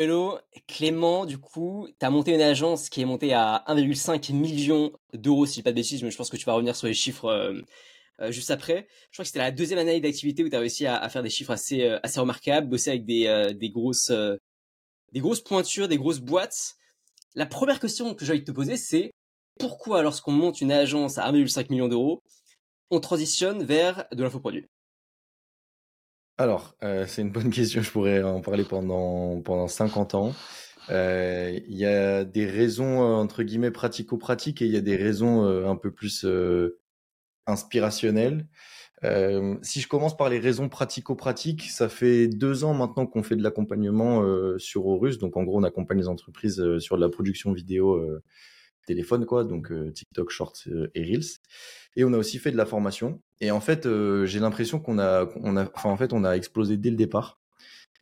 Hello, Clément, du coup, tu as monté une agence qui est montée à 1,5 million d'euros, si je dis pas de bêtises, mais je pense que tu vas revenir sur les chiffres euh, euh, juste après. Je crois que c'était la deuxième année d'activité où tu as réussi à, faire des chiffres assez, euh, assez remarquables, bosser avec des, des, grosses, des grosses pointures, des grosses boîtes. La première question que j'ai envie de te poser, c'est pourquoi lorsqu'on monte une agence à 1,5 million d'euros, on transitionne vers de l'infoproduit? Alors, euh, c'est une bonne question, je pourrais en parler pendant, pendant 50 ans. Euh, il y a des raisons, euh, entre guillemets, pratico-pratiques et il y a des raisons un peu plus inspirationnelles. si je commence par les raisons pratico-pratiques, ça fait deux ans maintenant qu'on fait de l'accompagnement sur Horus. Donc, en gros, on accompagne les entreprises sur de la production vidéo téléphone, quoi, donc TikTok, Shorts et Reels. Et on a aussi fait de la formation. Et en fait, j'ai l'impression qu'on a, on a, enfin, en fait, on a explosé dès le départ.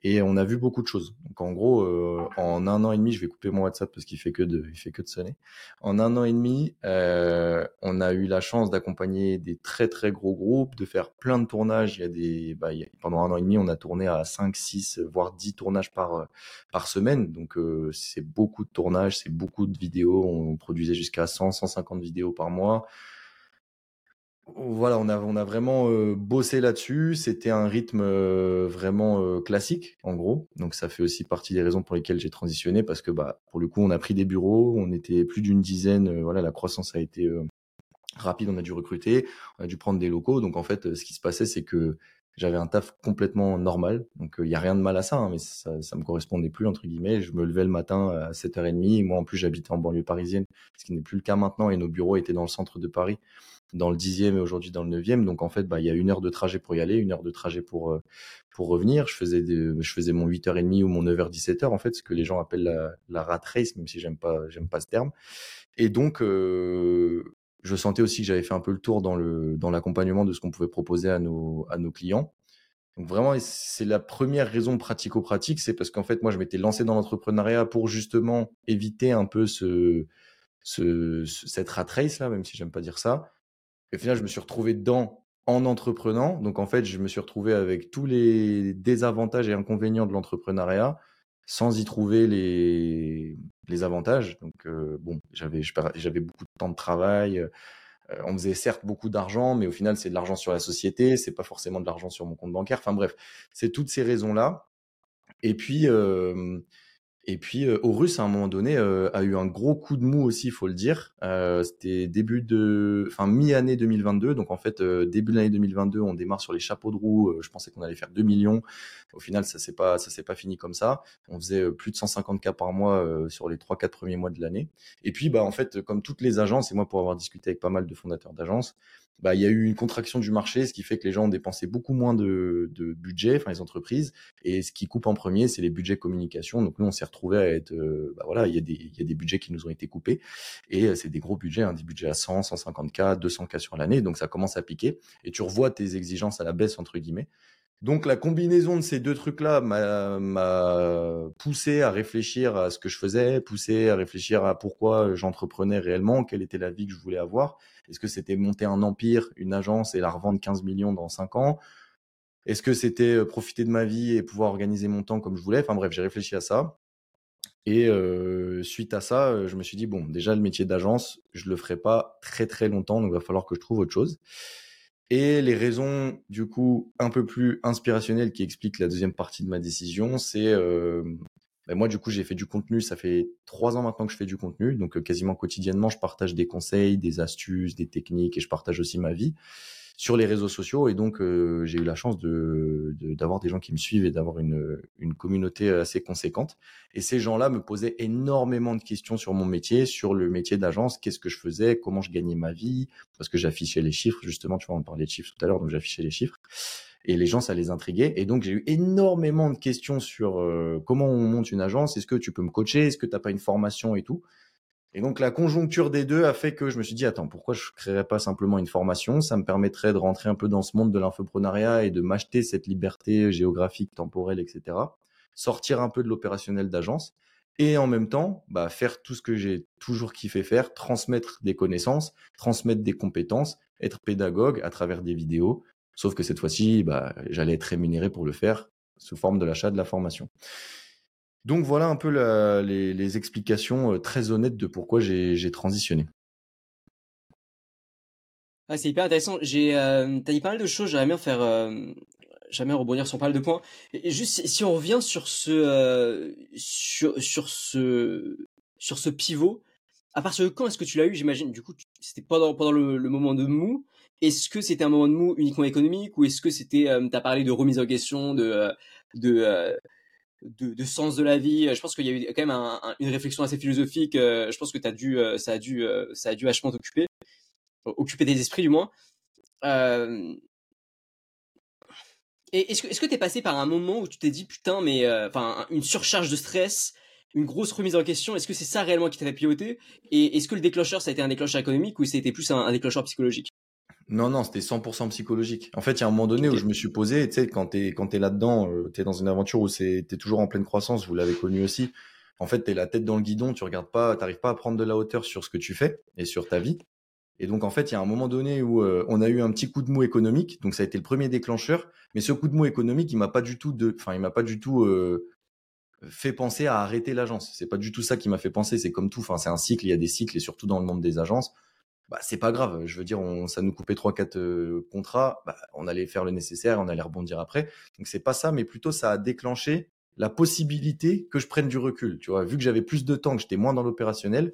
Et on a vu beaucoup de choses. Donc en gros, euh, en un an et demi, je vais couper mon WhatsApp parce qu'il fait que de, il fait que de sonner. En un an et demi, euh, on a eu la chance d'accompagner des très très gros groupes, de faire plein de tournages. Il y a des, bah, pendant un an et demi, on a tourné à 5, 6, voire 10 tournages par par semaine. Donc euh, c'est beaucoup de tournages, c'est beaucoup de vidéos. On produisait jusqu'à 100, 150 vidéos par mois voilà, on a, on a vraiment euh, bossé là-dessus. C'était un rythme euh, vraiment euh, classique, en gros. Donc ça fait aussi partie des raisons pour lesquelles j'ai transitionné, parce que bah, pour le coup, on a pris des bureaux, on était plus d'une dizaine. voilà, la croissance a été rapide, on a dû recruter, on a dû prendre des locaux. Donc en fait, ce qui se passait, c'est que j'avais un taf complètement normal. Donc il y a rien de mal à ça, hein, mais ça, ça me correspondait plus entre guillemets. Je me levais le matin à 7h30. Moi en plus j'habitais en banlieue parisienne, ce qui n'est plus le cas maintenant, et nos bureaux étaient dans le centre de Paris dans le dixième et aujourd'hui dans le neuvième. Donc en fait, bah, il y a une heure de trajet pour y aller, une heure de trajet pour euh, pour revenir. Je faisais je faisais mon 8h30 ou mon 9h 17h en fait, ce que les gens appellent la, la rat race, même si j'aime pas j'aime pas ce terme. Et donc euh, je sentais aussi que j'avais fait un peu le tour dans le dans l'accompagnement de ce qu'on pouvait proposer à nos à nos clients. Donc vraiment, c'est la première raison pratico-pratique, c'est parce qu'en fait, moi, je m'étais lancé dans l'entrepreneuriat pour justement éviter un peu ce, ce, cette rat race là, même si j'aime pas dire ça, et au final, je me suis retrouvé dedans en entreprenant. Donc, en fait, je me suis retrouvé avec tous les désavantages et inconvénients de l'entrepreneuriat sans y trouver les, les avantages. Donc, euh, bon, j'avais, j'avais beaucoup de temps de travail. Euh, on faisait certes beaucoup d'argent, mais au final, c'est de l'argent sur la société. C'est pas forcément de l'argent sur mon compte bancaire. Enfin, bref, c'est toutes ces raisons-là. Et puis, euh, et puis euh, Horus à un moment donné euh, a eu un gros coup de mou aussi, il faut le dire. Euh, c'était début de, enfin mi-année 2022. Donc en fait début de l'année 2022, on démarre sur les chapeaux de roue. je pensais qu'on allait faire 2 millions. Au final, ça s'est pas, ça s'est pas fini comme ça. On faisait plus de 150 cas par mois sur les 3-4 premiers mois de l'année. Et puis bah en fait, comme toutes les agences, et moi pour avoir discuté avec pas mal de fondateurs d'agences, bah, il y a eu une contraction du marché, ce qui fait que les gens ont dépensé beaucoup moins de, de budget, enfin les entreprises, et ce qui coupe en premier, c'est les budgets communication. Donc nous, on s'est retrouvé à être, euh, bah, voilà, il y a des, il y a des budgets qui nous ont été coupés, et euh, c'est des gros budgets, hein, des budgets à 100, 150 k, 200 k sur l'année, donc ça commence à piquer, et tu revois tes exigences à la baisse entre guillemets. Donc la combinaison de ces deux trucs-là m'a poussé à réfléchir à ce que je faisais, poussé à réfléchir à pourquoi j'entreprenais réellement, quelle était la vie que je voulais avoir. Est-ce que c'était monter un empire, une agence et la revendre 15 millions dans 5 ans? Est-ce que c'était euh, profiter de ma vie et pouvoir organiser mon temps comme je voulais? Enfin bref, j'ai réfléchi à ça. Et euh, suite à ça, euh, je me suis dit, bon, déjà le métier d'agence, je le ferai pas très très longtemps, donc il va falloir que je trouve autre chose. Et les raisons, du coup, un peu plus inspirationnelles qui expliquent la deuxième partie de ma décision, c'est ben moi, du coup, j'ai fait du contenu. Ça fait trois ans maintenant que je fais du contenu, donc euh, quasiment quotidiennement, je partage des conseils, des astuces, des techniques, et je partage aussi ma vie sur les réseaux sociaux. Et donc, euh, j'ai eu la chance de, d'avoir des gens qui me suivent et d'avoir une, une communauté assez conséquente. Et ces gens-là me posaient énormément de questions sur mon métier, sur le métier d'agence, qu'est-ce que je faisais, comment je gagnais ma vie, parce que j'affichais les chiffres, justement, tu vois, on parlait de chiffres tout à l'heure, donc j'affichais les chiffres. Et les gens, ça les intriguait. Et donc, j'ai eu énormément de questions sur euh, comment on monte une agence, est-ce que tu peux me coacher, est-ce que tu n'as pas une formation et tout? Et donc la conjoncture des deux a fait que je me suis dit attends pourquoi je créerais pas simplement une formation? Ça me permettrait de rentrer un peu dans ce monde de l'infoprenariat et de m'acheter cette liberté géographique, temporelle, etc. Sortir un peu de l'opérationnel d'agence et en même temps bah, faire tout ce que j'ai toujours kiffé faire, transmettre des connaissances, transmettre des compétences, être pédagogue à travers des vidéos. Sauf que cette fois-ci, bah, j'allais être rémunéré pour le faire sous forme de l'achat de la formation. Donc voilà un peu les, explications très honnêtes de pourquoi j'ai transitionné. Ah, c'est hyper intéressant. J'ai, euh, t'as dit pas mal de choses. J'aimerais bien faire, euh, j'aimerais rebondir sur pas mal de points. Juste si on revient sur ce, euh, sur, ce, sur ce pivot. À partir de quand est-ce que tu l'as eu J'imagine? Du coup, c'était pendant pendant le moment de mou. Est-ce que c'était un moment de mou uniquement économique ou est-ce que c'était, euh, t'as parlé de remise en question, de, euh, de, euh, de, de, sens de la vie? Je pense qu'il y a eu quand même un, une réflexion assez philosophique. je pense que t'as dû, ça a dû, ça a dû vachement t'occuper occuper des esprits du moins. Euh... Et est-ce que est-ce que t'es passé par un moment où tu t'es dit putain mais euh, enfin une surcharge de stress, une grosse remise en question, est-ce que c'est ça réellement qui t'a fait piloter Et est-ce que le déclencheur ça a été un déclencheur économique ou c'était plus un, déclencheur psychologique? Non, non, c'était 100% psychologique. En fait, il y a un moment donné où je me suis posé, tu sais, quand t'es quand es là-dedans, euh, t'es dans une aventure où c'est t'es toujours en pleine croissance. Vous l'avez connu aussi. En fait, t'es la tête dans le guidon, tu regardes pas, t'arrives pas à prendre de la hauteur sur ce que tu fais et sur ta vie. Et donc, en fait, il y a un moment donné où euh, on a eu un petit coup de mou économique. Donc, ça a été le premier déclencheur. Mais ce coup de mou économique, il m'a pas du tout de, enfin, il m'a pas du tout euh, fait penser à arrêter l'agence. C'est pas du tout ça qui m'a fait penser. C'est comme tout. Enfin, c'est un cycle. Il y a des cycles et surtout dans le monde des agences. Bah, c'est pas grave. Je veux dire, on, ça nous coupait trois, quatre euh, contrats. Bah, on allait faire le nécessaire. On allait rebondir après. Donc, c'est pas ça, mais plutôt ça a déclenché la possibilité que je prenne du recul. Tu vois, vu que j'avais plus de temps, que j'étais moins dans l'opérationnel,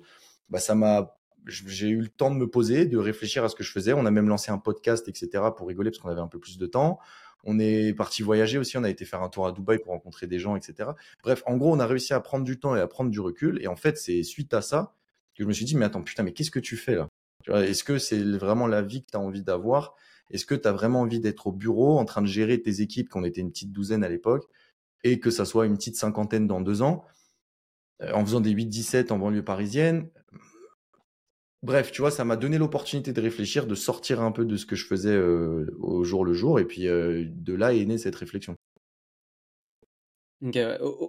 bah, ça m'a j'ai eu le temps de me poser, de réfléchir à ce que je faisais. On a même lancé un podcast, etc. pour rigoler parce qu'on avait un peu plus de temps. On est parti voyager aussi. On a été faire un tour à Dubaï pour rencontrer des gens, etc. Bref, en gros, on a réussi à prendre du temps et à prendre du recul. Et en fait, c'est suite à ça que je me suis dit, mais attends, putain, mais qu'est-ce que tu fais là? Est-ce que c'est vraiment la vie que tu as envie d'avoir? Est-ce que tu as vraiment envie d'être au bureau en train de gérer tes équipes, qu'on était une petite douzaine à l'époque, et que ça soit une petite cinquantaine dans deux ans, euh, en faisant des 8-17 en banlieue parisienne? Bref, tu vois, ça m'a donné l'opportunité de réfléchir, de sortir un peu de ce que je faisais euh, au jour le jour, et puis euh, de là est née cette réflexion.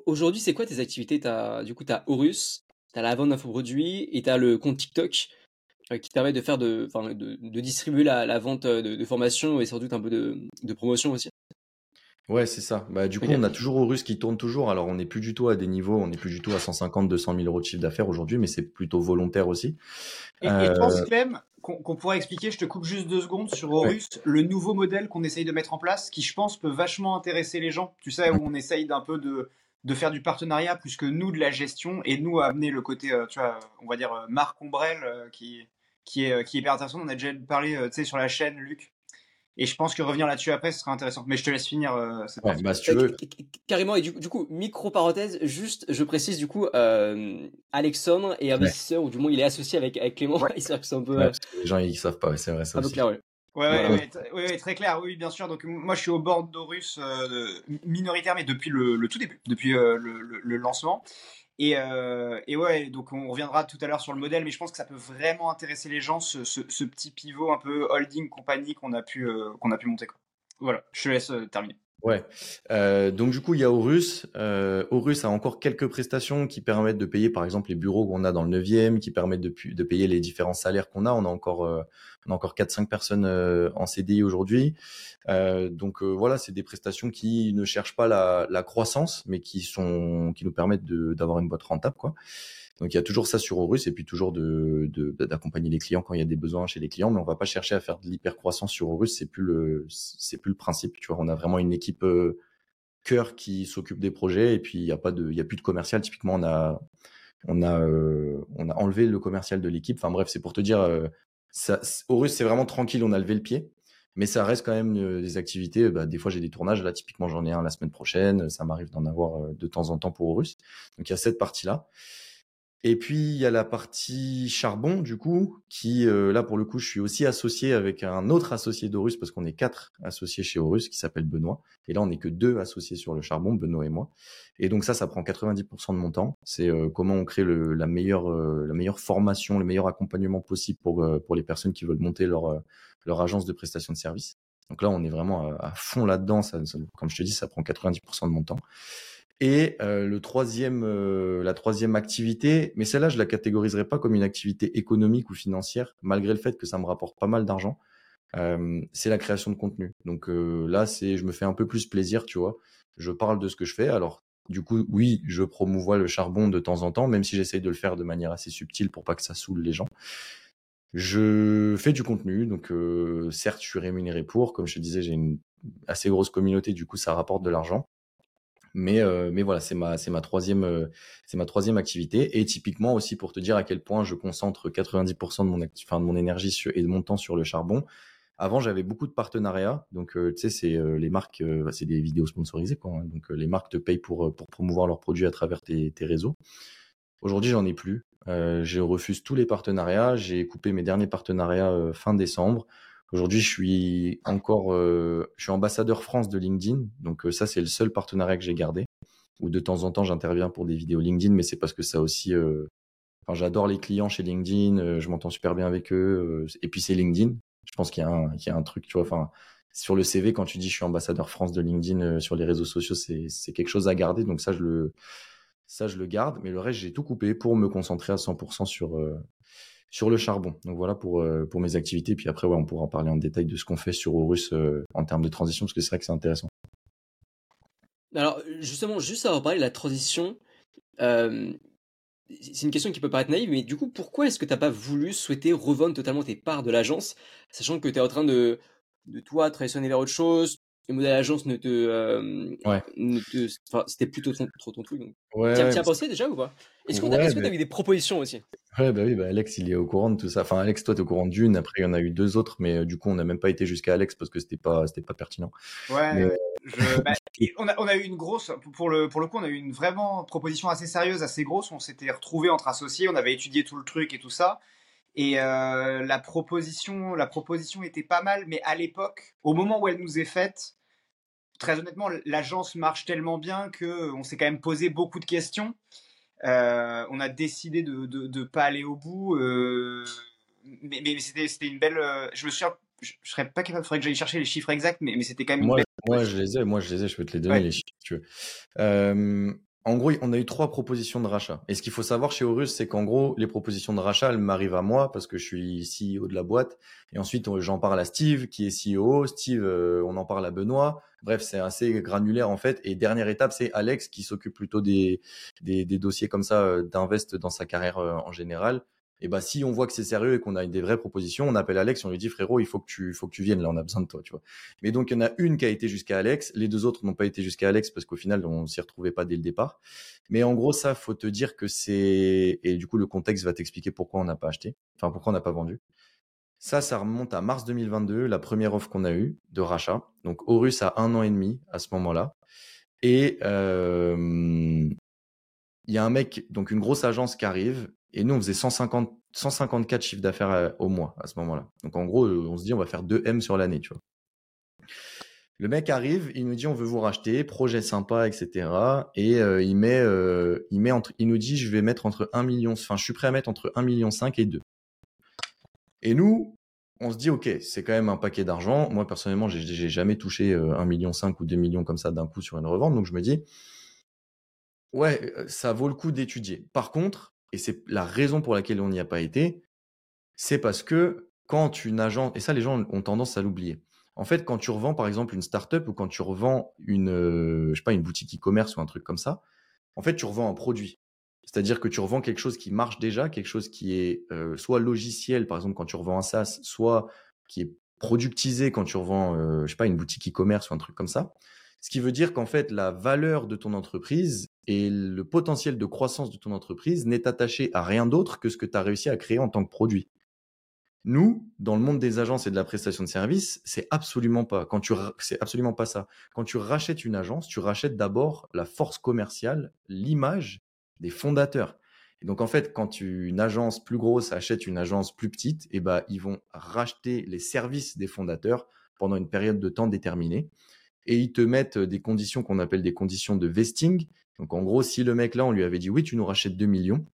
Aujourd'hui, c'est quoi tes activités? As, Du coup, tu as Horus, tu as la vente d'infoproduits et tu as le compte TikTok qui te permet de faire de, de, de distribuer la, vente de, de, formation et sans doute un peu de promotion aussi. Ouais, c'est ça. Bah, du coup, on a toujours Horus qui tourne toujours. Alors, on n'est plus du tout à des niveaux, on n'est plus du tout à 150, 200 000 euros de chiffre d'affaires aujourd'hui, mais c'est plutôt volontaire aussi. Et, je pense, Clem, qu'on pourrait expliquer, je te coupe juste deux secondes sur Horus, le nouveau modèle qu'on essaye de mettre en place, qui, je pense, peut vachement intéresser les gens. Tu sais, où on essaye d'un peu de, de faire du partenariat plus que nous de la gestion et nous amener le côté, euh, tu vois, on va dire, euh, Marc Ombrel, euh, qui, qui, est, qui est hyper intéressant. On a déjà parlé, tu sais, sur la chaîne, Luc, et je pense que revenir là-dessus après, ce sera intéressant. Mais je te laisse finir euh, cette bah, si tu veux. Carrément, et du, coup, micro parenthèse, juste, je précise du coup, euh, Alexandre est investisseur, ou du moins il est associé avec, avec Clément. Ouais. c'est un peu. Euh, les gens ils savent pas, c'est vrai ça. Un peu clair, ouais. Ouais, ouais, ouais, très clair, oui, bien sûr. Donc, moi, je suis au bord d'Orus euh, minoritaire, mais depuis le, le tout début, depuis euh, le, le, le, lancement. Et, euh, et, ouais, donc on reviendra tout à l'heure sur le modèle, mais je pense que ça peut vraiment intéresser les gens, ce, petit pivot un peu holding compagnie qu'on a pu euh, a pu monter. Voilà, je te laisse euh, terminer. Ouais. Euh, donc du coup, il y a Horus. Euh, Horus a encore quelques prestations qui permettent de payer, par exemple, les bureaux qu'on a dans le 9e, qui permettent de, de payer les différents salaires qu'on a. On a encore, euh, on a encore 4-5 personnes euh, en CDI aujourd'hui. Donc voilà, c'est des prestations qui ne cherchent pas la, la, croissance, mais qui sont, qui nous permettent d'avoir une boîte rentable, quoi. Donc il y a toujours ça sur Horus et puis toujours de d'accompagner les clients quand il y a des besoins chez les clients, mais on va pas chercher à faire de l'hyper croissance sur Horus, c'est plus le c'est plus le principe. Tu vois, on a vraiment une équipe euh, cœur qui s'occupe des projets et puis il y a pas de il y a plus de commercial. Typiquement, on a on a euh, on a enlevé le commercial de l'équipe. Enfin bref, c'est pour te dire euh, ça, Horus c'est vraiment tranquille, on a levé le pied. Mais ça reste quand même euh, des activités. Bah, des fois, j'ai des tournages. Là, typiquement, j'en ai un la semaine prochaine. Ça m'arrive d'en avoir de temps en temps pour Horus. Donc, il y a cette partie-là. Et puis il y a la partie charbon du coup, qui euh, là pour le coup je suis aussi associé avec un autre associé d'Horus parce qu'on est quatre associés chez Horus qui s'appelle Benoît. Et là on n'est que deux associés sur le charbon, Benoît et moi. Et donc ça, ça prend 90% de mon temps. C'est euh, comment on crée le, la meilleure euh, la meilleure formation, le meilleur accompagnement possible pour pour les personnes qui veulent monter leur leur agence de prestation de services. Donc là on est vraiment à, fond là-dedans. Ça, comme je te dis, ça prend 90% de mon temps. Et euh, le troisième, euh, la troisième activité, mais celle-là, je la catégoriserai pas comme une activité économique ou financière, malgré le fait que ça me rapporte pas mal d'argent. Euh, c'est la création de contenu. Donc là, c'est, je me fais un peu plus plaisir, tu vois. Je parle de ce que je fais. Alors Du coup, oui, je promouvois le charbon de temps en temps, même si j'essaye de le faire de manière assez subtile pour pas que ça saoule les gens. Je fais du contenu, donc euh, certes, je suis rémunéré pour. Comme je te disais, j'ai une assez grosse communauté, du coup, ça rapporte de l'argent. Mais, euh, mais voilà, c'est ma, c'est ma troisième, euh, c'est ma troisième activité. Et typiquement aussi pour te dire à quel point je concentre 90% de mon, enfin, de mon énergie et de mon temps sur le charbon. Avant, j'avais beaucoup de partenariats. Donc, tu sais, c'est les marques, bah, c'est des vidéos sponsorisées, quoi. Hein. donc, les marques te payent pour, pour promouvoir leurs produits à travers tes, tes réseaux. Aujourd'hui, j'en ai plus. Euh, je refuse tous les partenariats. J'ai coupé mes derniers partenariats euh, fin décembre. Aujourd'hui, je suis encore, euh, je suis ambassadeur France de LinkedIn. Donc ça, c'est le seul partenariat que j'ai gardé. Ou de temps en temps, j'interviens pour des vidéos LinkedIn, mais c'est parce que ça aussi. Enfin, j'adore les clients chez LinkedIn. je m'entends super bien avec eux. et puis c'est LinkedIn. Je pense qu'il y, a un, truc, tu vois. Enfin, sur le CV, quand tu dis je suis ambassadeur France de LinkedIn sur les réseaux sociaux, c'est, quelque chose à garder. Donc ça, je le ça, je le garde, mais le reste, j'ai tout coupé pour me concentrer à 100% sur, euh, sur le charbon. Donc voilà pour, euh, mes activités. Puis après, on pourra en parler en détail de ce qu'on fait sur Horus euh, en termes de transition, parce que c'est vrai que c'est intéressant. Alors, justement, juste avant de parler de la transition, c'est une question qui peut paraître naïve, mais du coup, pourquoi est-ce que tu n'as pas voulu souhaiter revendre totalement tes parts de l'agence, sachant que tu es en train de, de toi transitionner vers autre chose, le modèle agence ne te, euh, ouais. c'était plutôt ton, trop ton truc. Donc. Ouais, tu as, pensé déjà ou pas? Est-ce que tu as, eu des propositions aussi? Ouais, bah oui, bah Alex, il est au courant de tout ça. Enfin, Alex, toi, tu es au courant d'une. Après, il y en a eu deux autres, mais euh, du coup, on n'a même pas été jusqu'à Alex parce que c'était pas, c'était pas pertinent. Ouais. Je, bah, on, a, on a eu une grosse, pour le, pour le coup, on a eu une vraiment proposition assez sérieuse, assez grosse. On s'était retrouvés entre associés, on avait étudié tout le truc et tout ça. Et euh, la proposition, la proposition était pas mal, mais à l'époque, au moment où elle nous est faite, très honnêtement, l'agence marche tellement bien que on s'est quand même posé beaucoup de questions. Euh, on a décidé de ne pas aller au bout, euh, mais, mais c'était une belle. je me suis, je, serais pas capable, il faudrait que j'aille chercher les chiffres exacts, mais, mais c'était quand même moi, une belle. Moi, je les ai, moi, je les ai, je peux te les donner les chiffres si tu veux. En gros, on a eu trois propositions de rachat. Et ce qu'il faut savoir chez Horus, c'est qu'en gros, les propositions de rachat, elles m'arrivent à moi parce que je suis CEO de la boîte. Et ensuite, j'en parle à Steve, qui est CEO. Steve, euh, on en parle à Benoît. Bref, c'est assez granulaire en fait. Et dernière étape, c'est Alex qui s'occupe plutôt des, des, dossiers comme ça euh, d'invest dans sa carrière euh, en général et bah si on voit que c'est sérieux et qu'on a des vraies propositions, on appelle Alex, on lui dit frérot, il faut que tu faut que tu viennes là, on a besoin de toi, tu vois. Mais donc il y en a une qui a été jusqu'à Alex, les deux autres n'ont pas été jusqu'à Alex parce qu'au final on s'y retrouvait pas dès le départ. Mais en gros ça faut te dire que c'est et du coup le contexte va t'expliquer pourquoi on n'a pas acheté, enfin pourquoi on n'a pas vendu. Ça, ça remonte à mars 2022, la première offre qu'on a eue de rachat. Donc Horus a un an et demi à ce moment-là. Et euh, il y a un mec, donc une grosse agence qui arrive et nous, on faisait 150, 154 chiffres d'affaires euh, au mois à ce moment-là. Donc en gros, euh, on se dit, on va faire 2 M sur l'année, tu vois. Le mec arrive, il nous dit, on veut vous racheter, projet sympa, etc. Et euh, il met, il met entre, il nous dit, je vais mettre entre 1 million, enfin, je suis prêt à mettre entre 1 million 5 et 2. Et nous, on se dit, ok, c'est quand même un paquet d'argent. Moi, personnellement, j'ai jamais touché 1 million 5 ou 2 millions comme ça d'un coup sur une revente. Donc je me dis, ouais, ça vaut le coup d'étudier. Par contre, et c'est la raison pour laquelle on n'y a pas été, c'est parce que quand une agence, et ça les gens ont tendance à l'oublier, en fait quand tu revends par exemple une startup ou quand tu revends une, euh, boutique e-commerce ou un truc comme ça, en fait tu revends un produit. C'est-à-dire que tu revends quelque chose qui marche déjà, quelque chose qui est euh, soit logiciel, par exemple quand tu revends un SaaS, soit qui est productisé quand tu revends, euh, sais pas, une boutique e-commerce ou un truc comme ça. Ce qui veut dire qu'en fait, la valeur de ton entreprise et le potentiel de croissance de ton entreprise n'est attaché à rien d'autre que ce que tu as réussi à créer en tant que produit. Nous, dans le monde des agences et de la prestation de services, c'est absolument pas. Quand tu, c'est absolument pas ça. Quand tu rachètes une agence, tu rachètes d'abord la force commerciale, l'image des fondateurs. Et donc en fait, quand une agence plus grosse achète une agence plus petite, eh ben ils vont racheter les services des fondateurs pendant une période de temps déterminée et ils te mettent des conditions qu'on appelle des conditions de vesting. Donc en gros, si le mec là, on lui avait dit oui, tu nous rachètes 2 millions,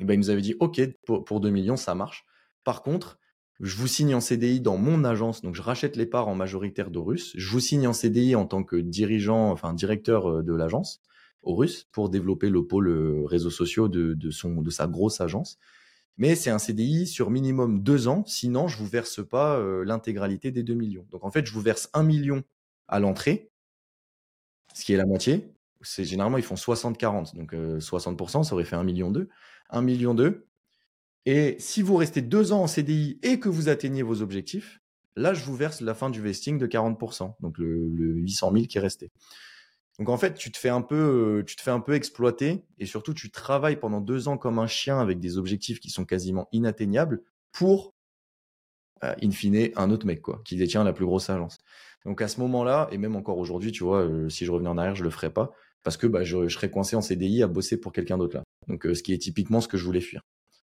et ben il nous avait dit ok, pour, 2 millions, ça marche. Par contre, je vous signe en CDI dans mon agence, donc je rachète les parts en majoritaire d'Orus. Je vous signe en CDI en tant que dirigeant, enfin directeur euh, de l'agence Horus pour développer le pôle euh, réseaux sociaux de, de sa grosse agence. Mais c'est un CDI sur minimum deux ans, sinon je vous verse pas euh, l'intégralité des 2 millions. Donc en fait, je vous verse 1 million à l'entrée, ce qui est la moitié, c'est généralement ils font 60-40. Donc 60%, ça aurait fait 1 million 2. 1 million 2. Et si vous restez deux ans en CDI et que vous atteignez vos objectifs, là, je vous verse la fin du vesting de 40%, donc le, 800 000 qui est resté. Donc en fait, tu te fais un peu, tu te fais un peu exploiter et surtout tu travailles pendant deux ans comme un chien avec des objectifs qui sont quasiment inatteignables pour, euh, in fine, un autre mec quoi, qui détient la plus grosse agence. Donc à ce moment-là, et même encore aujourd'hui, tu vois, euh, si je revenais en arrière, je le ferais pas parce que bah, je, serais coincé en CDI à bosser pour quelqu'un d'autre là. Donc euh, ce qui est typiquement ce que je voulais fuir.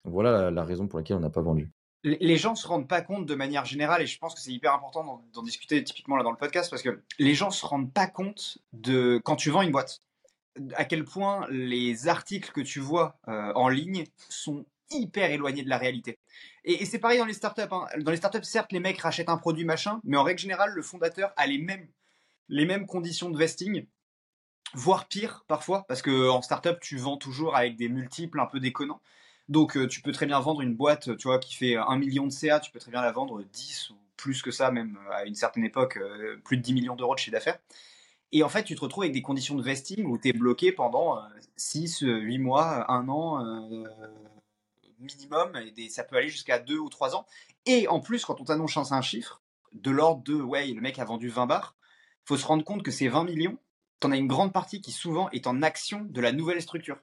Voilà la raison pour laquelle on n'a pas vendu les gens se rendent pas compte de manière générale, et je pense que c'est hyper important d'en discuter typiquement là dans le podcast, parce que les gens se rendent pas compte de quand tu vends une boîte, à quel point les articles que tu vois euh, en ligne sont hyper éloignés de la réalité. Et, c'est pareil dans les startups. Hein. Dans les startups, certes, les mecs rachètent un produit machin, mais en règle générale, le fondateur a les mêmes, les mêmes conditions de vesting, voire pire parfois, parce que en startup, tu vends toujours avec des multiples un peu déconnants. Donc euh, tu peux très bien vendre une boîte, tu vois, qui fait 1 million de CA, tu peux très bien la vendre 10 ou plus que ça, même à une certaine époque, euh, plus de 10 millions d'euros de chiffre d'affaires. Et en fait, tu te retrouves avec des conditions de vesting où tu es bloqué pendant 6, euh, 8 mois, 1 an minimum, et ça peut aller jusqu'à 2 ou 3 ans. Et en plus, quand on t'annonce un chiffre, de l'ordre de, ouais, le mec a vendu 20 bars, faut se rendre compte que ces 20 millions, t'en as une grande partie qui souvent est en action de la nouvelle structure.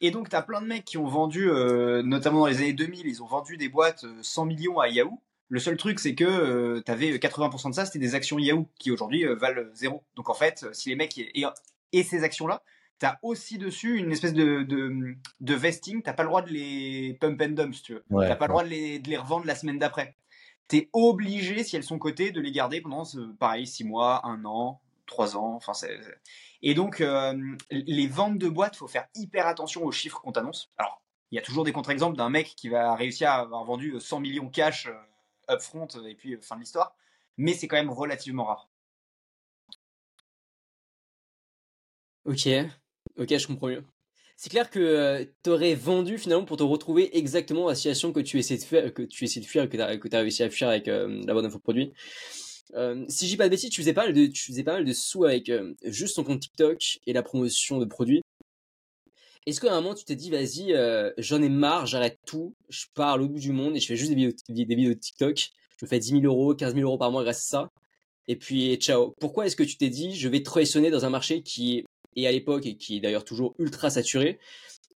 Et donc, tu as plein de mecs qui ont vendu, euh, notamment dans les années 2000, ils ont vendu des boîtes 100 euh, millions à Yahoo. Le seul truc, c'est que euh, tu avais 80% de ça, c'était des actions Yahoo, qui aujourd'hui valent zéro. Donc en fait, si les mecs... Et, et ces actions-là, tu as aussi dessus une espèce de, de, de vesting, t'as pas le droit de les pump and dump, si tu veux. t'as pas le droit de les, de les revendre la semaine d'après. Tu es obligé, si elles sont cotées, de les garder pendant, pareil, 6 mois, 1 an, 3 ans. Enfin, c'est et donc, euh, les ventes de boîtes, il faut faire hyper attention aux chiffres qu'on t'annonce. Alors, il y a toujours des contre-exemples d'un mec qui va réussir à avoir vendu 100 millions cash euh, upfront et puis euh, fin de l'histoire, mais c'est quand même relativement rare. Ok, ok, je comprends mieux. C'est clair que tu aurais vendu finalement pour te retrouver exactement la situation que tu essaies de faire, que tu de fuir, que tu as, réussi à fuir avec la bonne info produit. Euh, si j'ai pas de bêtises, tu faisais pas mal de, tu faisais pas mal de sous avec euh, juste ton compte TikTok et la promotion de produits. Est-ce qu'à un moment tu t'es dit, vas-y, euh, j'en ai marre, j'arrête tout, je pars au bout du monde et je fais juste des vidéos, de TikTok, je fais 10 000 euros, 15 000 euros par mois grâce à ça, et puis ciao. Pourquoi est-ce que tu t'es dit, je vais te dans un marché qui est à l'époque et qui est d'ailleurs toujours ultra saturé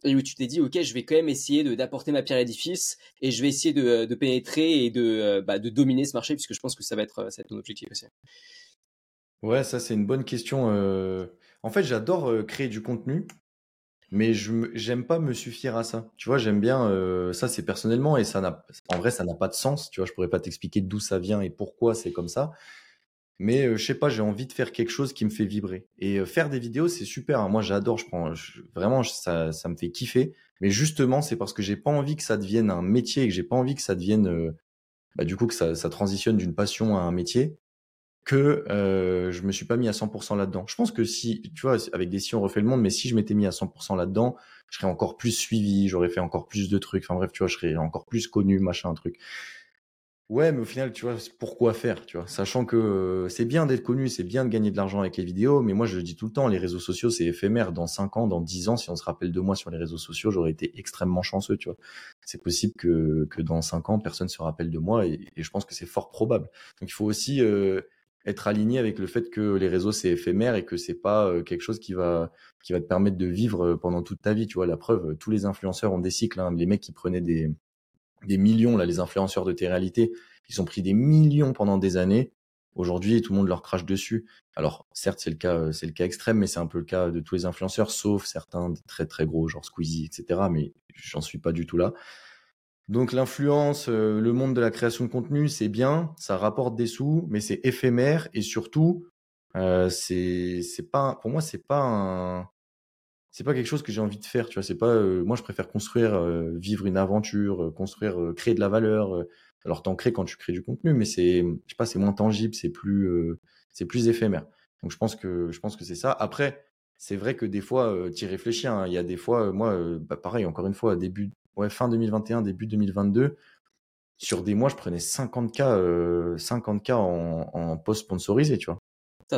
et où tu t'es dit, ok, je vais quand même essayer d'apporter ma pierre à l'édifice et je vais essayer de, de pénétrer et de, euh, bah, de dominer ce marché puisque je pense que ça va être, ça va être ton objectif aussi. Ouais, ça c'est une bonne question. Euh. En fait, j'adore euh, créer du contenu, mais je j'aime pas me suffire à ça. Tu vois, j'aime bien ça, c'est personnellement et ça n'a, en vrai, ça n'a pas de sens. Tu vois, je pourrais pas t'expliquer d'où ça vient et pourquoi c'est comme ça. Mais euh, je sais pas, j'ai envie de faire quelque chose qui me fait vibrer. Et euh, faire des vidéos, c'est super. Hein. Moi, j'adore. Je prends vraiment, ça, ça me fait kiffer. Mais justement, c'est parce que j'ai pas envie que ça devienne un métier et que j'ai pas envie que ça devienne, euh, bah, du coup, que ça, ça transitionne d'une passion à un métier, que euh, je me suis pas mis à 100% là-dedans. Je pense que si, tu vois, avec des si on refait le monde, mais si je m'étais mis à 100% là-dedans, je serais encore plus suivi, j'aurais fait encore plus de trucs. Enfin bref, tu vois, je serais encore plus connu, machin, un truc. Ouais, mais au final, tu vois, pourquoi faire, tu vois, sachant que euh, c'est bien d'être connu, c'est bien de gagner de l'argent avec les vidéos, mais moi je le dis tout le temps, les réseaux sociaux c'est éphémère. Dans 5 ans, dans 10 ans, si on se rappelle de moi sur les réseaux sociaux, j'aurais été extrêmement chanceux, tu vois. C'est possible que, que dans 5 ans, personne se rappelle de moi et, je pense que c'est fort probable. Donc il faut aussi euh, être aligné avec le fait que les réseaux c'est éphémère et que c'est pas euh, quelque chose qui va qui va te permettre de vivre pendant toute ta vie, tu vois. La preuve, tous les influenceurs ont des cycles, hein. les mecs qui prenaient des des millions, là, les influenceurs de télé-réalité, ils ont pris des millions pendant des années. Aujourd'hui, tout le monde leur crache dessus. Alors, certes, c'est le cas, euh, c'est le cas extrême, mais c'est un peu le cas de tous les influenceurs, sauf certains très très gros, genre Squeezie, etc. Mais j'en suis pas du tout là. Donc, l'influence, euh, le monde de la création de contenu, c'est bien, ça rapporte des sous, mais c'est éphémère et surtout, euh, c'est, c'est pas, pour moi, c'est pas un, c'est pas quelque chose que j'ai envie de faire, tu vois. C'est pas, euh, moi, je préfère construire, euh, vivre une aventure, euh, construire, créer de la valeur. alors, t'en crées quand tu crées du contenu, mais c'est, je sais pas, c'est moins tangible, c'est plus, c'est plus éphémère. Donc, je pense que, je pense que c'est ça. Après, c'est vrai que des fois, tu y réfléchis. Hein. Il y a des fois, moi, bah, pareil, encore une fois, début, ouais, fin 2021, début 2022, sur des mois, je prenais 50K, 50K en, en post sponsorisé, tu vois.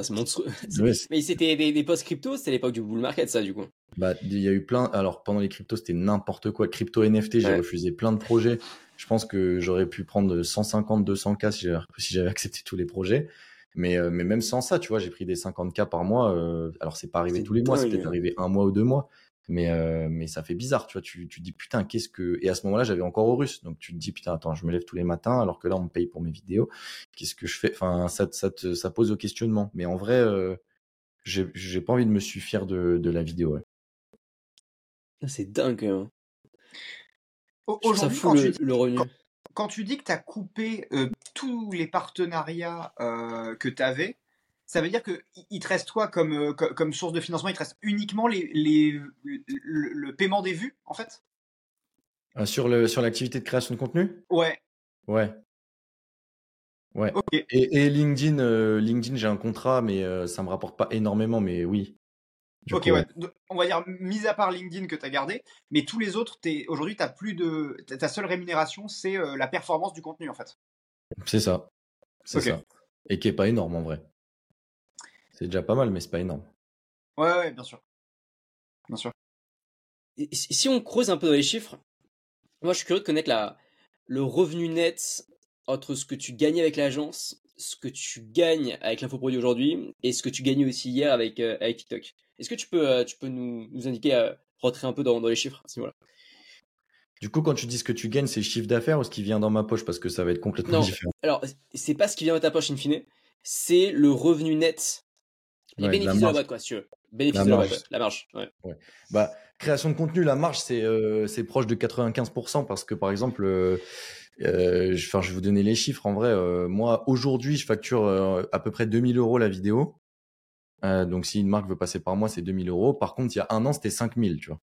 C'est monstrueux. mais c'était des, des posts crypto, c'était l'époque du bull market, ça, du coup. Bah, il y a eu plein. Alors, pendant les cryptos, c'était n'importe quoi. Crypto NFT, j'ai refusé plein de projets. Je pense que j'aurais pu prendre 150, 200 k si j'avais accepté tous les projets. Mais, euh, mais même sans ça, tu vois, j'ai pris des 50 k par mois. Euh, alors, c'est pas arrivé tous les mois, c'est peut-être arrivé un mois ou deux mois. Mais, euh, mais ça fait bizarre, tu vois. Tu, tu dis putain, qu'est-ce que. Et à ce moment-là, j'avais encore au russe. Donc, tu te dis putain, attends, je me lève tous les matins alors que là, on me paye pour mes vidéos. Qu'est-ce que je fais? Enfin, ça, ça, ça pose au questionnement. Mais en vrai, euh, j'ai pas envie de me suffire de, de la vidéo. Ouais. Ah, c'est dingue. Hein. Aujourd'hui, quand, le, tu, le quand, tu dis que tu as coupé euh, tous les partenariats euh, que tu avais, ça veut dire qu'il te reste quoi comme, euh, comme, source de financement? Il te reste uniquement les, les, le, paiement des vues, en fait? Sur l'activité sur de création de contenu? Ouais. Ouais. Ouais. Et, et, LinkedIn, LinkedIn j'ai un contrat, mais ça me rapporte pas énormément, mais oui ok, ouais. On va dire, mis à part LinkedIn que tu as gardé, mais tous les autres, aujourd'hui, tu plus de. Ta seule rémunération, c'est euh, la performance du contenu, en fait. C'est ça. C'est ça. Et qui est pas énorme, en vrai. C'est déjà pas mal, mais c'est pas énorme. Ouais, ouais, bien sûr. Bien sûr. si on creuse un peu dans les chiffres, moi, je suis curieux de connaître la, le revenu net entre ce que tu gagnais avec l'agence, ce que tu gagnes avec l'infoproduit aujourd'hui et ce que tu gagnais aussi hier avec, euh, avec TikTok. Est-ce que tu peux, euh, tu peux nous, nous indiquer, euh, rentrer un peu dans, dans les chiffres Du coup, quand tu dis ce que tu gagnes, c'est chiffre d'affaires ou ce qui vient dans ma poche? Parce que ça va être complètement différent. Alors, c'est pas ce qui vient dans ta poche in fine, c'est le revenu net. Les bénéfices de la boîte, quoi, si tu veux. Bénéfices de la boîte, la marge. Ouais. Bah, création de contenu, la marge, c'est euh, proche de 95% parce que, par exemple, euh, euh, je, je vais vous donner les chiffres. En vrai, moi, aujourd'hui, je facture à peu près 2000 euros la vidéo. Donc, si une marque veut passer par moi, c'est 2000 euros. Par contre, il y a un an, c'était 5000, tu vois.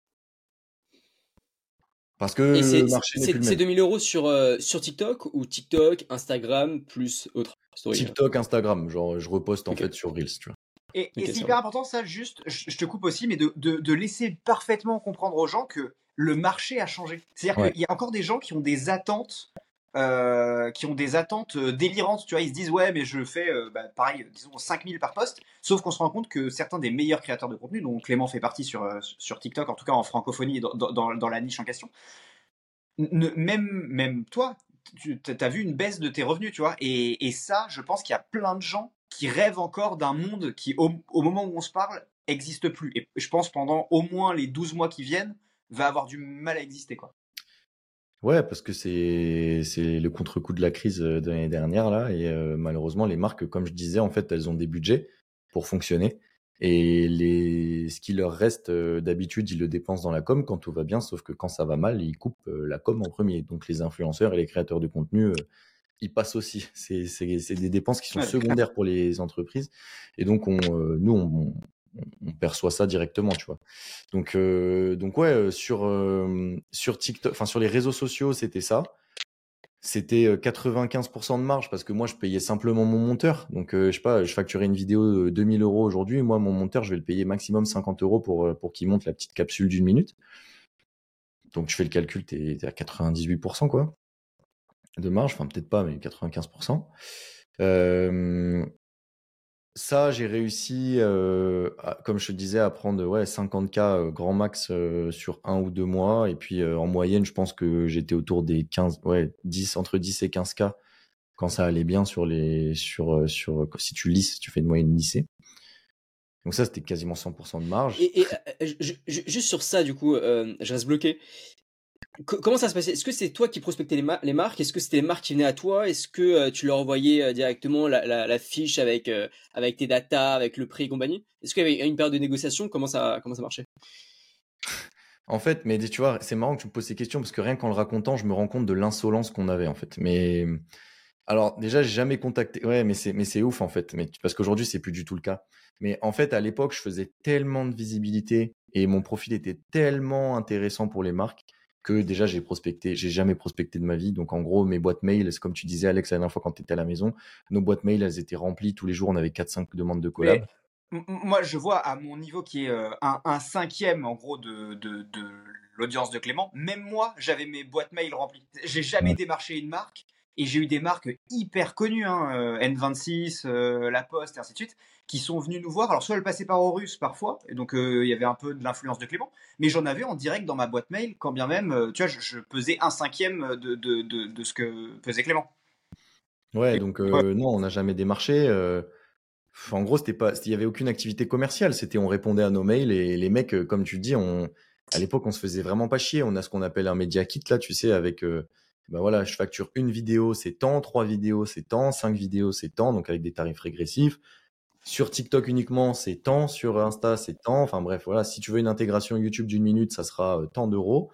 Parce que le marché n'est plus le C'est 2000 euros sur, euh, sur TikTok ou TikTok, Instagram, plus autre TikTok, Instagram. Genre, je reposte en fait sur Reels, tu vois. Et, c'est hyper important, ça, juste, je, te coupe aussi, mais de, de, laisser parfaitement comprendre aux gens que le marché a changé. C'est-à-dire qu'il y a encore des gens qui ont des attentes euh, qui ont des attentes euh, délirantes. Tu vois, ils se disent ouais, mais je fais euh, bah, pareil, disons 5000 par poste. Sauf qu'on se rend compte que certains des meilleurs créateurs de contenu, dont Clément fait partie sur, sur TikTok, en tout cas en francophonie, dans, dans, dans la niche en question, même, même toi, tu as vu une baisse de tes revenus, tu vois. Et, et ça, je pense qu'il y a plein de gens qui rêvent encore d'un monde qui, au, moment où on se parle, existe plus. Et je pense pendant au moins les 12 mois qui viennent, va avoir du mal à exister, quoi. Ouais, parce que c'est c'est le contre-coup de la crise euh, de l'année dernière là et euh, malheureusement les marques comme je disais en fait elles ont des budgets pour fonctionner et les ce qui leur reste euh, d'habitude ils le dépensent dans la com quand tout va bien sauf que quand ça va mal ils coupent la com en premier donc les influenceurs et les créateurs de contenu ils passent aussi c'est des dépenses qui sont secondaires pour les entreprises et donc on nous on, on perçoit ça directement, tu vois. Donc, euh, donc ouais, euh, sur, euh, sur TikTok, enfin sur les réseaux sociaux, c'était ça. C'était 95% de marge parce que moi, je payais simplement mon monteur. Donc, je sais pas, je facturais une vidéo 2000 euros aujourd'hui. Moi, mon monteur, je vais le payer maximum 50 euros pour, pour qu'il monte la petite capsule d'une minute. Donc, je fais le calcul, tu es, à 98%, quoi, de marge. Enfin, peut-être pas, mais 95%. Euh, ça, j'ai réussi, euh, comme je te disais, à prendre ouais, 50K euh, grand max sur un ou deux mois. Et puis en moyenne, je pense que j'étais autour des 15, ouais, 10, entre 10 et 15K quand ça allait bien sur les, sur, sur, si tu lisses, tu fais une moyenne lissée. Donc ça, c'était quasiment 100% de marge. Et, juste sur ça, du coup, je reste bloqué. Comment ça se passait? Est-ce que c'est toi qui prospectais les, marques? Est-ce que c'était les marques qui venaient à toi? Est-ce que euh, tu leur envoyais euh, directement la, fiche avec, euh, avec tes datas, avec le prix et compagnie? Est-ce qu'il y avait une période de négociation? Comment ça, comment ça marchait? En fait, mais tu vois, c'est marrant que tu me poses ces questions parce que rien qu'en le racontant, je me rends compte de l'insolence qu'on avait en fait. Mais alors déjà, j'ai jamais contacté. Ouais, mais c'est mais c'est ouf en fait. Mais parce qu'aujourd'hui, c'est plus du tout le cas. Mais en fait, à l'époque, je faisais tellement de visibilité et mon profil était tellement intéressant pour les marques que déjà j'ai prospecté, j'ai jamais prospecté de ma vie. Donc en gros, mes boîtes mail, c'est comme tu disais Alex la dernière fois quand tu étais à la maison, nos boîtes mail, elles étaient remplies tous les jours, on avait 4-5 demandes de collab. moi, je vois à mon niveau qui est euh, un, cinquième en gros de, de, l'audience de Clément, même moi, j'avais mes boîtes mail remplies. J'ai jamais démarché une marque Et j'ai eu des marques hyper connues, hein, N26, La Poste, et ainsi de suite, qui sont venus nous voir. Alors, soit elles passaient par Horus parfois, et donc il y avait un peu de l'influence de Clément, mais j'en avais en direct dans ma boîte mail, quand bien même, tu vois, je, pesais un cinquième de, de, de, ce que pesait Clément. Ouais, donc non, on n'a jamais démarché. en gros, c'était pas, il y avait aucune activité commerciale. C'était, on répondait à nos mails et les mecs, comme tu dis, on, à l'époque, on se faisait vraiment pas chier. On a ce qu'on appelle un media kit là, tu sais, avec, ben voilà, je facture une vidéo, c'est tant, trois vidéos, c'est tant, cinq vidéos, c'est tant, donc avec des tarifs régressifs. Sur TikTok uniquement, c'est tant. Sur Insta, c'est tant. Enfin bref, voilà. Si tu veux une intégration YouTube d'une minute, ça sera tant d'euros.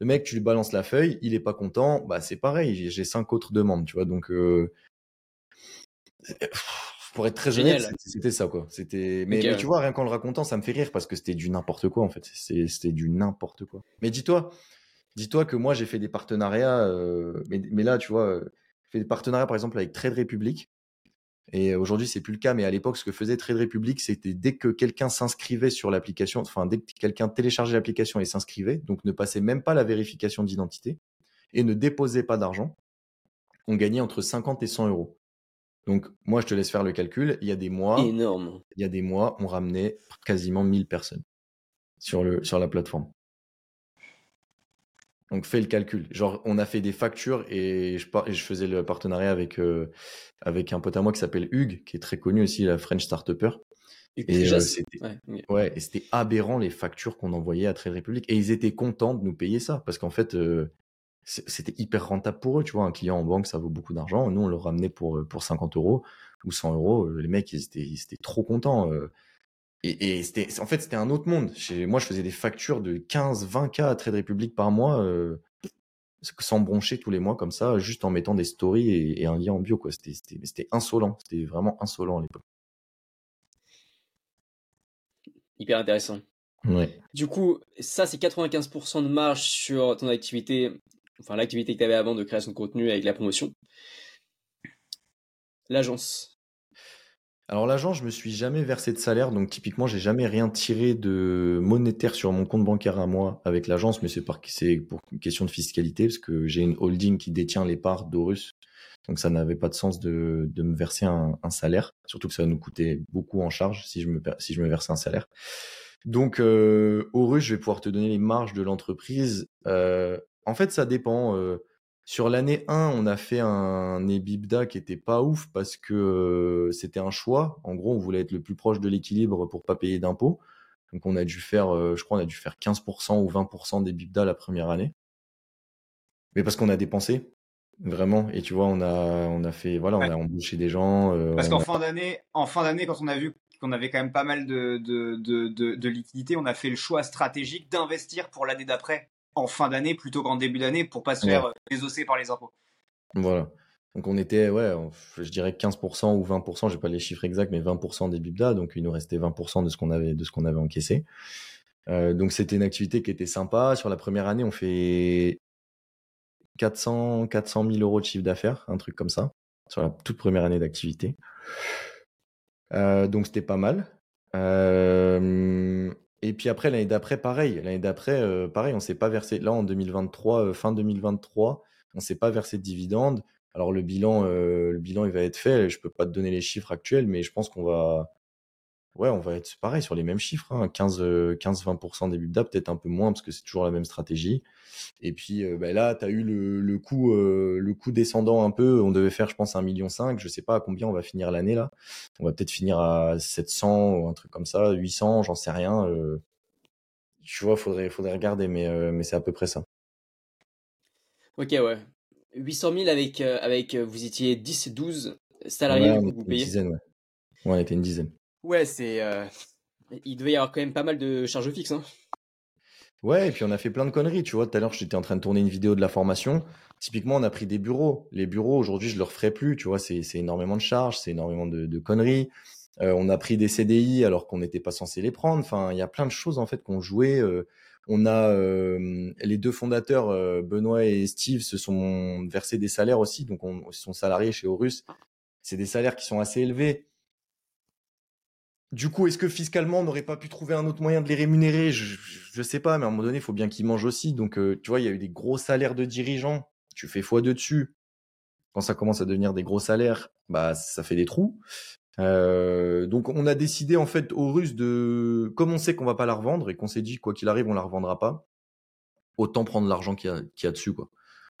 Le mec, tu lui balances la feuille, il est pas content, bah c'est pareil. J'ai cinq autres demandes, tu vois. Donc, pour être très honnête, c'était ça quoi. C'était, mais, tu vois, rien qu'en le racontant, ça me fait rire parce que c'était du n'importe quoi en fait. C'était du n'importe quoi. Mais dis-toi, dis-toi que moi j'ai fait des partenariats, mais, mais, là, tu vois, j'ai fait des partenariats par exemple avec Trade Republic. Et aujourd'hui, c'est plus le cas, mais à l'époque, ce que faisait Trade Republic, c'était dès que quelqu'un s'inscrivait sur l'application, enfin, dès que quelqu'un téléchargeait l'application et s'inscrivait, donc ne passait même pas la vérification d'identité et ne déposait pas d'argent, on gagnait entre 50 et 100 euros. Donc, moi, je te laisse faire le calcul. Il y a des mois. Énorme. Il y a des mois, on ramenait quasiment 1000 personnes sur, le, sur la plateforme. Donc fais le calcul. Genre, on a fait des factures et je, je faisais le partenariat avec, euh, avec un pote à moi qui s'appelle Hugues, qui est très connu aussi, la French Startupper. Et, euh, c'était ouais, et c'était aberrant les factures qu'on envoyait à Trade Republic. Et ils étaient contents de nous payer ça parce qu'en fait, euh, c'était hyper rentable pour eux. Tu vois, un client en banque, ça vaut beaucoup d'argent. Nous, on le ramenait pour, pour 50 euros ou 100 euros. Les mecs, ils étaient, ils étaient trop contents. Et, c'était, en fait, c'était un autre monde. Chez, moi, je faisais des factures de 15, 20 k à Trade Republic par mois, euh, sans broncher tous les mois comme ça, juste en mettant des stories et, un lien en bio. Quoi. C'était, c'était, insolent. C'était vraiment insolent à l'époque. Hyper intéressant. Ouais. Du coup, ça, c'est 95% de marge sur ton activité, enfin l'activité que tu avais avant de création de contenu avec la promotion. L'agence, alors l'agent, je me suis jamais versé de salaire, donc typiquement, j'ai jamais rien tiré de monétaire sur mon compte bancaire à moi avec l'agence, mais c'est pour une question de fiscalité, parce que j'ai une holding qui détient les parts d'Horus, donc ça n'avait pas de sens de, me verser un, salaire, surtout que ça nous coûtait beaucoup en charge si je me, si je me versais un salaire. Donc euh, Horus, je vais pouvoir te donner les marges de l'entreprise. Euh, en fait, ça dépend. Euh, sur l'année 1, on a fait un EBITDA qui était pas ouf parce que c'était un choix. En gros, on voulait être le plus proche de l'équilibre pour pas payer d'impôts. Donc on a dû faire, je crois, on a dû faire 15% ou 20% d'EBITDA la première année. Mais parce qu'on a dépensé, vraiment. Et tu vois, on a, on a fait, voilà, on a embauché des gens. parce qu'en fin d'année, en fin d'année, quand on a vu qu'on avait quand même pas mal de, de, de, de liquidités, on a fait le choix stratégique d'investir pour l'année d'après en fin d'année plutôt qu'en début d'année pour pas se faire désosser par les impôts. Voilà. Donc on était, ouais, je dirais 15% ou 20%, j'ai pas les chiffres exacts, mais 20% des BIBDA, donc il nous restait 20% de ce qu'on avait, de ce qu'on avait encaissé. Euh, donc c'était une activité qui était sympa. Sur la première année, on fait 400, 400 000 euros de chiffre d'affaires, un truc comme ça, sur la toute première année d'activité. Euh, donc c'était pas mal. Euh, et puis après, l'année d'après, pareil. L'année d'après, euh, pareil, on ne s'est pas versé. Là, en 2023, euh, fin 2023, on ne s'est pas versé de dividendes. Alors, le bilan, euh, le bilan, il va être fait. Je ne peux pas te donner les chiffres actuels, mais je pense qu'on va, ouais, on va être pareil sur les mêmes chiffres. 15, 15, 20% des peut-être un peu moins parce que c'est toujours la même stratégie. Et puis euh, bah là, tu as eu le, le coup euh, le coup descendant un peu. On devait faire, je pense, un million cinq. Je sais pas à combien on va finir l'année là. On va peut-être finir à 700 ou un truc comme ça, 800, j'en sais rien. Euh. tu vois, faudrait faudrait regarder, mais mais c'est à peu près ça. Ok, ouais. 800 000 avec avec vous étiez 10 12 salariés vous payez? Une dizaine, ouais. ouais. on était une dizaine. Ouais, c'est il devait y avoir quand même pas mal de charges fixes. Hein. Ouais, et puis on a fait plein de conneries. Tu vois, tout à l'heure, j'étais en train de tourner une vidéo de la formation. Typiquement, on a pris des bureaux. Les bureaux, aujourd'hui, je ne le referai plus. Tu vois, c'est énormément de charges, c'est énormément de, conneries. Euh, on a pris des CDI alors qu'on n'était pas censé les prendre. Enfin, il y a plein de choses en fait qu'on jouait. Euh, on a euh, les deux fondateurs, Benoît et Steve, se sont versés des salaires aussi. Donc, on, ils sont salariés chez Horus. C'est des salaires qui sont assez élevés. Du coup, est-ce que fiscalement, on n'aurait pas pu trouver un autre moyen de les rémunérer? Je, ne sais pas, mais à un moment donné, il faut bien qu'ils mangent aussi. Donc, euh, tu vois, il y a eu des gros salaires de dirigeants. Tu fais fois dessus. Quand ça commence à devenir des gros salaires, bah ça fait des trous. Euh, donc on a décidé en fait aux Russes de, comme on sait qu'on va pas la revendre et qu'on s'est dit quoi qu'il arrive on la revendra pas, autant prendre l'argent qu'il y, a, dessus quoi.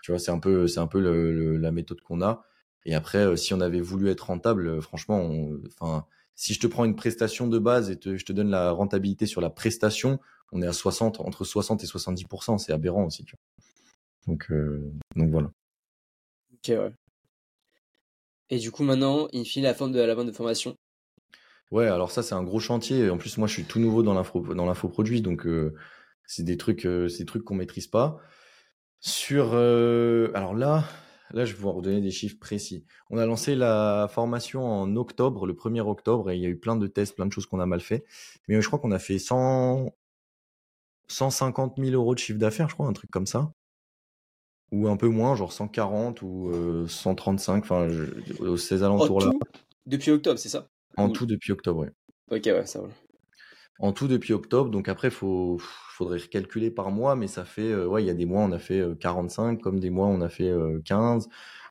Tu vois c'est un peu un peu la méthode qu'on a. Et après euh, si on avait voulu être rentable, franchement, enfin si je te prends une prestation de base et te, je te donne la rentabilité sur la prestation, on est à 60 entre 60 et 70% c'est aberrant aussi. Tu vois. Donc euh, donc voilà. Ok ouais. Et du coup, maintenant, il file la forme de la vente de formation. Ouais, alors ça, c'est un gros chantier. En plus, moi, je suis tout nouveau dans l'info, dans l'infoproduit, donc euh, c'est des trucs, euh, c'est des trucs qu'on maîtrise pas. Sur, alors là, là, je vais vous redonner des chiffres précis. On a lancé la formation en octobre, le 1er octobre, et il y a eu plein de tests, plein de choses qu'on a mal fait. Mais je crois qu'on a fait 100, 150 000 euros de chiffre d'affaires, je crois, un truc comme ça ou un peu moins, genre 140 ou 135, enfin, ces alentours-là. Depuis octobre, c'est ça? En tout depuis octobre, oui. Ok, ouais, ça va. En tout depuis octobre, donc après, il faudrait recalculer par mois, mais ça fait, ouais, il y a des mois, on a fait 45, comme des mois, on a fait 15,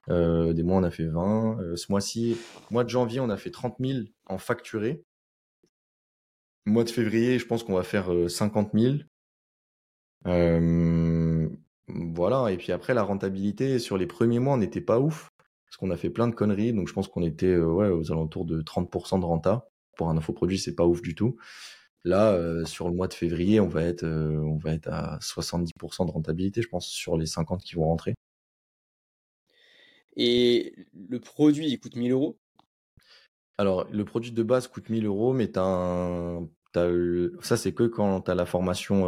des mois, on a fait 20. ce mois-ci, mois de janvier, on a fait 30 000 en facturé. Mois de février, je pense qu'on va faire 50 000. Euh, voilà, et puis après, la rentabilité, sur les premiers mois, on n'était pas ouf, parce qu'on a fait plein de conneries, donc je pense qu'on était euh, ouais, aux alentours de 30% de renta. Pour un infoproduit, c'est pas ouf du tout. Là, euh, sur le mois de février, on va être, euh, on va être à 70% de rentabilité, je pense, sur les 50 qui vont rentrer. Et le produit, il coûte 1000 euros? Alors, le produit de base coûte 1000 euros, mais as un, ça, c'est que quand tu as la formation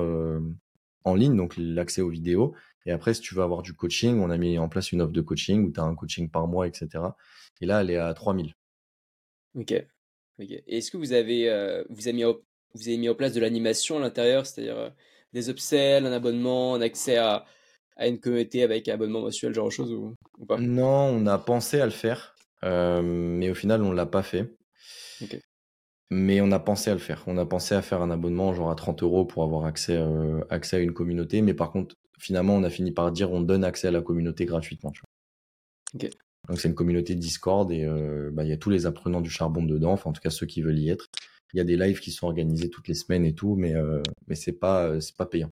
en ligne, donc l'accès aux vidéos. Et après, si tu veux avoir du coaching, on a mis en place une offre de coaching où tu as un coaching par mois, etc. Et là, elle est à 3000. Ok. okay. Est-ce que vous avez, euh, vous, avez mis vous avez mis en place de l'animation à l'intérieur, c'est-à-dire euh, des upsells, un abonnement, un accès à, à une communauté avec un abonnement mensuel, genre de choses ou, pas? Non, on a pensé à le faire, euh, mais au final, on ne l'a pas fait. Mais on a pensé à le faire. On a pensé à faire un abonnement genre à 30 euros pour avoir accès, euh, accès à une communauté. Mais par contre, finalement, on a fini par dire on donne accès à la communauté gratuitement. Donc c'est une communauté Discord et euh, bah, il y a tous les apprenants du charbon dedans. Enfin, en tout cas, ceux qui veulent y être. Il y a des lives qui sont organisés toutes les semaines et tout, mais, euh, mais c'est pas, c'est pas payant.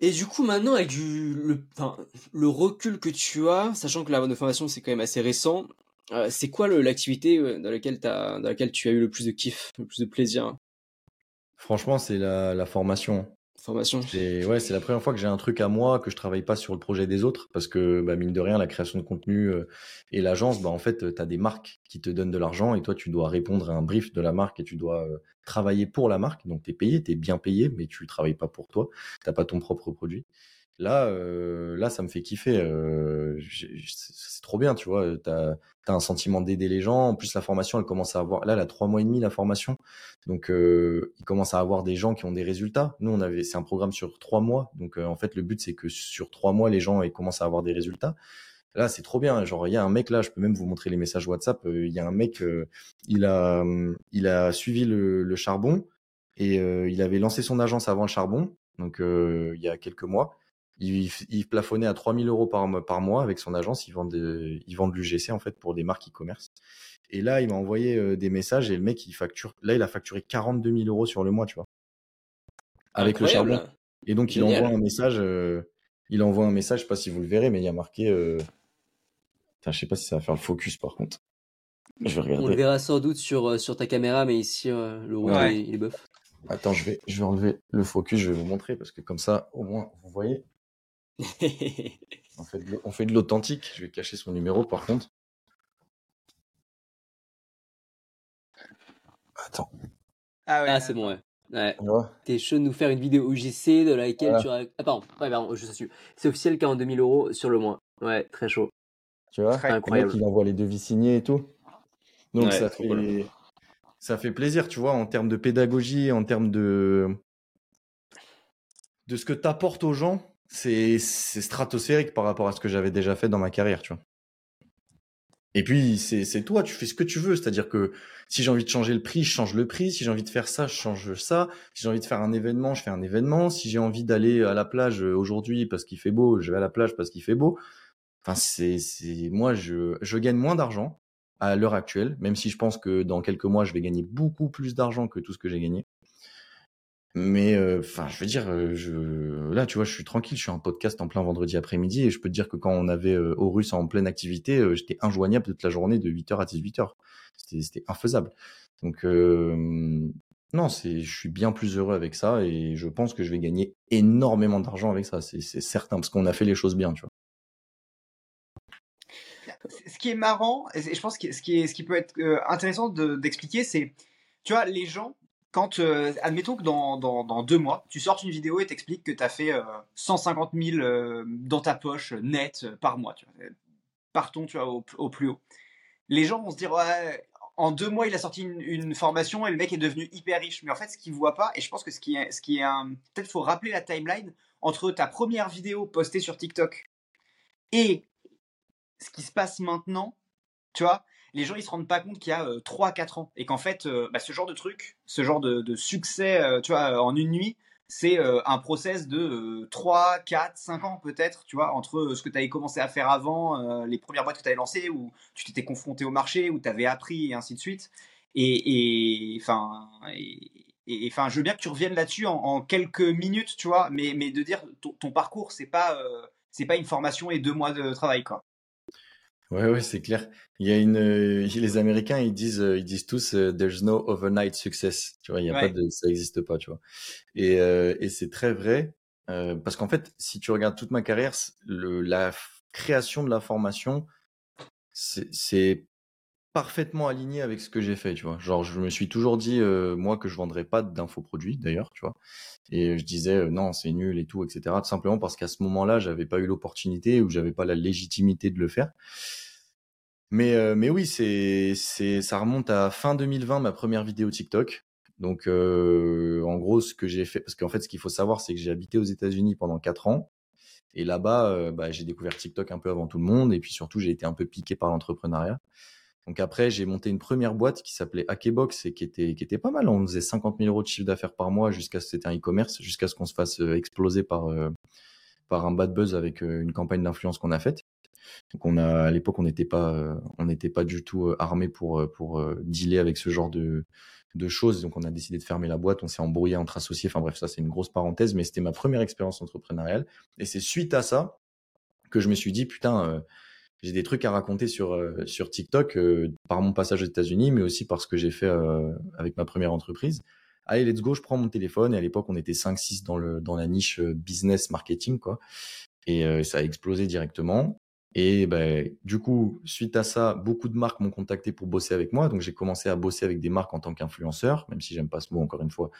Et du coup, maintenant, avec du, le, le recul que tu as, sachant que la de formation, c'est quand même assez récent, euh, c'est quoi l'activité euh, dans laquelle, dans laquelle tu as eu le plus de kiff, le plus de plaisir? Franchement, c'est la, formation. Formation. C'est ouais, c'est la première fois que j'ai un truc à moi que je travaille pas sur le projet des autres parce que bah, mine de rien, la création de contenu euh, et l'agence, bah en fait, tu as des marques qui te donnent de l'argent et toi tu dois répondre à un brief de la marque et tu dois travailler pour la marque. Donc tu es payé, tu es bien payé, mais tu travailles pas pour toi. T'as pas ton propre produit. Là, euh, là, ça me fait kiffer. Euh, c'est trop bien, tu vois. T'as as un sentiment d'aider les gens. En plus, la formation, elle commence à avoir. Là, elle a trois mois et demi la formation, donc euh, il commence à avoir des gens qui ont des résultats. Nous, on avait, c'est un programme sur trois mois, donc en fait, le but c'est que sur trois mois, les gens ils commencent à avoir des résultats. Là, c'est trop bien. Genre, il y a un mec là, je peux même vous montrer les messages WhatsApp. Il y a un mec, il a, il a suivi le charbon et il avait lancé son agence avant le charbon, donc il y a quelques mois. Il, plafonnait à 3000 euros par, par mois avec son agence. Ils vendent, de, ils vendent l'UGC en fait pour des marques e-commerce. Et là, il m'a envoyé euh, des messages et le mec, il facture. Là, il a facturé 42 000 euros sur le mois, tu vois, avec le charbon. Et donc, il envoie un message. Euh, il envoie un message. Je sais pas si vous le verrez, mais il y a marqué. Euh... Enfin, je sais pas si ça va faire le focus par contre. Je vais regarder. On le verra sans doute sur, euh, sur ta caméra, mais ici, le rouge, il est bof. Attends, je vais, je vais enlever le focus, je vais vous montrer parce que comme ça, au moins, vous voyez. on fait de l'authentique. Je vais cacher son numéro par contre. Attends. Ah, ouais, ah c'est bon, ouais. ouais. T'es chaud de nous faire une vidéo UGC de laquelle tu as. Ah, pardon, ouais, pardon je suis. C'est officiel 42 000 euros sur le mois. Ouais, très chaud. Tu vois, incroyable. Il envoie les devis signés et tout. Donc ça, fait... ça fait plaisir, tu vois, en termes de pédagogie, en termes de de ce que tu apportes aux gens c'est stratosphérique par rapport à ce que j'avais déjà fait dans ma carrière, tu vois. Et puis, c'est toi, tu fais ce que tu veux. C'est-à-dire que si j'ai envie de changer le prix, je change le prix. Si j'ai envie de faire ça, je change ça. Si j'ai envie de faire un événement, je fais un événement. Si j'ai envie d'aller à la plage aujourd'hui parce qu'il fait beau, je vais à la plage parce qu'il fait beau. Enfin, c'est, c'est, moi, je, je gagne moins d'argent à l'heure actuelle, même si je pense que dans quelques mois, je vais gagner beaucoup plus d'argent que tout ce que j'ai gagné. Mais euh, enfin, je veux dire, euh, je là, tu vois, je suis tranquille, je suis en podcast en plein vendredi après-midi et je peux te dire que quand on avait euh, Horus en pleine activité, euh, j'étais injoignable toute la journée de 8h à 18h. C'était infaisable. Donc non, c'est je suis bien plus heureux avec ça et je pense que je vais gagner énormément d'argent avec ça, c'est c'est certain parce qu'on a fait les choses bien, tu vois. Ce qui est marrant, et je pense que ce qui, est, ce qui peut être intéressant d'expliquer, c'est, tu vois, les gens, quand, euh, admettons que dans, dans, deux mois, tu sortes une vidéo et t'expliques que tu as fait euh, 150 000 euh, dans ta poche net euh, par mois, tu vois, partons tu vois, au, plus haut. Les gens vont se dire, en deux mois, il a sorti une, une, formation et le mec est devenu hyper riche. Mais en fait, ce qu'ils voient pas, et je pense que ce qui est, ce qui est un, peut-être faut rappeler la timeline entre ta première vidéo postée sur TikTok et ce qui se passe maintenant, tu vois, les gens ils se rendent pas compte qu'il y a euh, 3-4 ans et qu'en fait euh, bah, ce genre de truc, ce genre de, succès, euh, tu vois, en une nuit, c'est euh, un process de 3, 4, 5 ans peut-être, tu vois, entre ce que tu avais commencé à faire avant, les premières boîtes que tu avais lancées, où tu t'étais confronté au marché, où tu avais appris et ainsi de suite. Et enfin, je veux bien que tu reviennes là-dessus en, quelques minutes, tu vois, mais, mais de dire ton, ton parcours, c'est pas, c'est pas une formation et deux mois de travail, quoi. Ouais, ouais, c'est clair. Il y a une, euh, les Américains, ils disent, euh, ils disent tous, euh, there's no overnight success. Tu vois, il y a ouais. pas de, ça existe pas, tu vois. Et, euh, et c'est très vrai, euh, parce qu'en fait, si tu regardes toute ma carrière, le, la création de la formation, c'est parfaitement aligné avec ce que j'ai fait, tu vois. Genre, je me suis toujours dit, moi, que je vendrais pas d'infoproduits, d'ailleurs, tu vois. Et je disais, non, c'est nul et tout, etc. Tout simplement parce qu'à ce moment-là, j'avais pas eu l'opportunité ou j'avais pas la légitimité de le faire. Mais, euh, mais oui, c'est, c'est, ça remonte à fin 2020, ma première vidéo TikTok. Donc, euh, en gros, ce que j'ai fait, parce qu'en fait, ce qu'il faut savoir, c'est que j'ai habité aux États-Unis pendant quatre ans. Et là-bas, euh, bah, j'ai découvert TikTok un peu avant tout le monde. Et puis surtout, j'ai été un peu piqué par l'entrepreneuriat. Donc après, j'ai monté une première boîte qui s'appelait Hackebox et qui était, qui était pas mal. On faisait 50 000 euros de chiffre d'affaires par mois jusqu'à ce c'était un e-commerce, jusqu'à ce qu'on se fasse euh, exploser par, euh, par un bad buzz avec euh, une campagne d'influence qu'on a faite. Donc on a à l'époque on n'était pas on n'était pas du tout armé pour pour dealer avec ce genre de de choses. Donc on a décidé de fermer la boîte, on s'est embrouillé entre associés. Enfin bref, ça c'est une grosse parenthèse, mais c'était ma première expérience entrepreneuriale. Et c'est suite à ça que je me suis dit putain, j'ai des trucs à raconter sur euh, sur TikTok euh, par mon passage aux États-Unis, mais aussi parce que j'ai fait avec ma première entreprise. Allez, let's go, je prends mon téléphone. Et à l'époque, on était 5-6 dans le dans la niche business marketing quoi. Et ça a explosé directement. Et ben, du coup, suite à ça, beaucoup de marques m'ont contacté pour bosser avec moi. Donc, j'ai commencé à bosser avec des marques en tant qu'influenceur, même si j'aime pas ce mot encore une fois.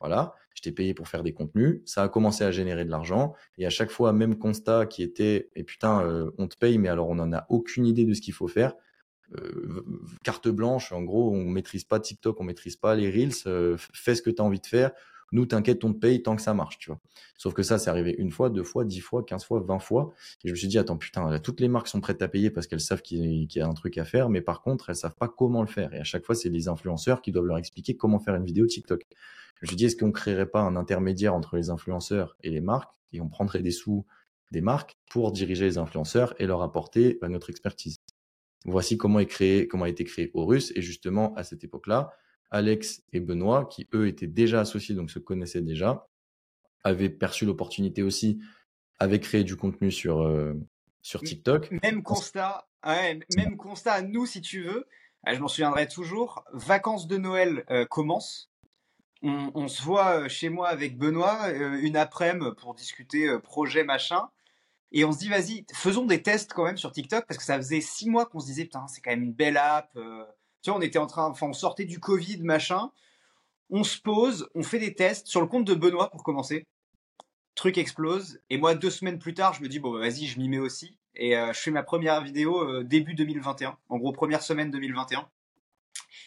Voilà, j'étais payé pour faire des contenus. Ça a commencé à générer de l'argent. Et à chaque fois, même constat qui était, et putain, euh, on te paye, mais alors on n'en a aucune idée de ce qu'il faut faire. Euh, carte blanche, en gros, on maîtrise pas TikTok, on maîtrise pas les Reels. Euh, fais ce que tu as envie de faire. Nous, t'inquiète, on te paye tant que ça marche, tu vois. Sauf que ça, c'est arrivé une fois, deux fois, dix fois, quinze fois, vingt fois. Et je me suis dit, attends, putain, toutes les marques sont prêtes à payer parce qu'elles savent qu'il y a un truc à faire, mais par contre, elles savent pas comment le faire. Et à chaque fois, c'est les influenceurs qui doivent leur expliquer comment faire une vidéo TikTok. Je me suis dit, est-ce qu'on créerait pas un intermédiaire entre les influenceurs et les marques et on prendrait des sous des marques pour diriger les influenceurs et leur apporter bah, notre expertise? Voici comment est créé, comment a été créé Horus. Et justement, à cette époque-là, Alex et Benoît, qui eux étaient déjà associés, donc se connaissaient déjà, avaient perçu l'opportunité aussi, avaient créé du contenu sur, euh, sur TikTok. Même constat, ouais, même constat à nous, si tu veux. Je m'en souviendrai toujours. Vacances de Noël euh, commencent. On, se voit euh, chez moi avec Benoît euh, une après-midi pour discuter euh, projet machin. Et on se dit, vas-y, faisons des tests quand même sur TikTok parce que ça faisait six mois qu'on se disait, putain, c'est quand même une belle app. Tu vois, on était en train, enfin, on sortait du Covid, machin. On se pose, on fait des tests sur le compte de Benoît pour commencer. Truc explose. Et moi, deux semaines plus tard, je me dis, bon, bah, vas-y, je m'y mets aussi. Et je fais ma première vidéo début 2021. En gros, première semaine 2021.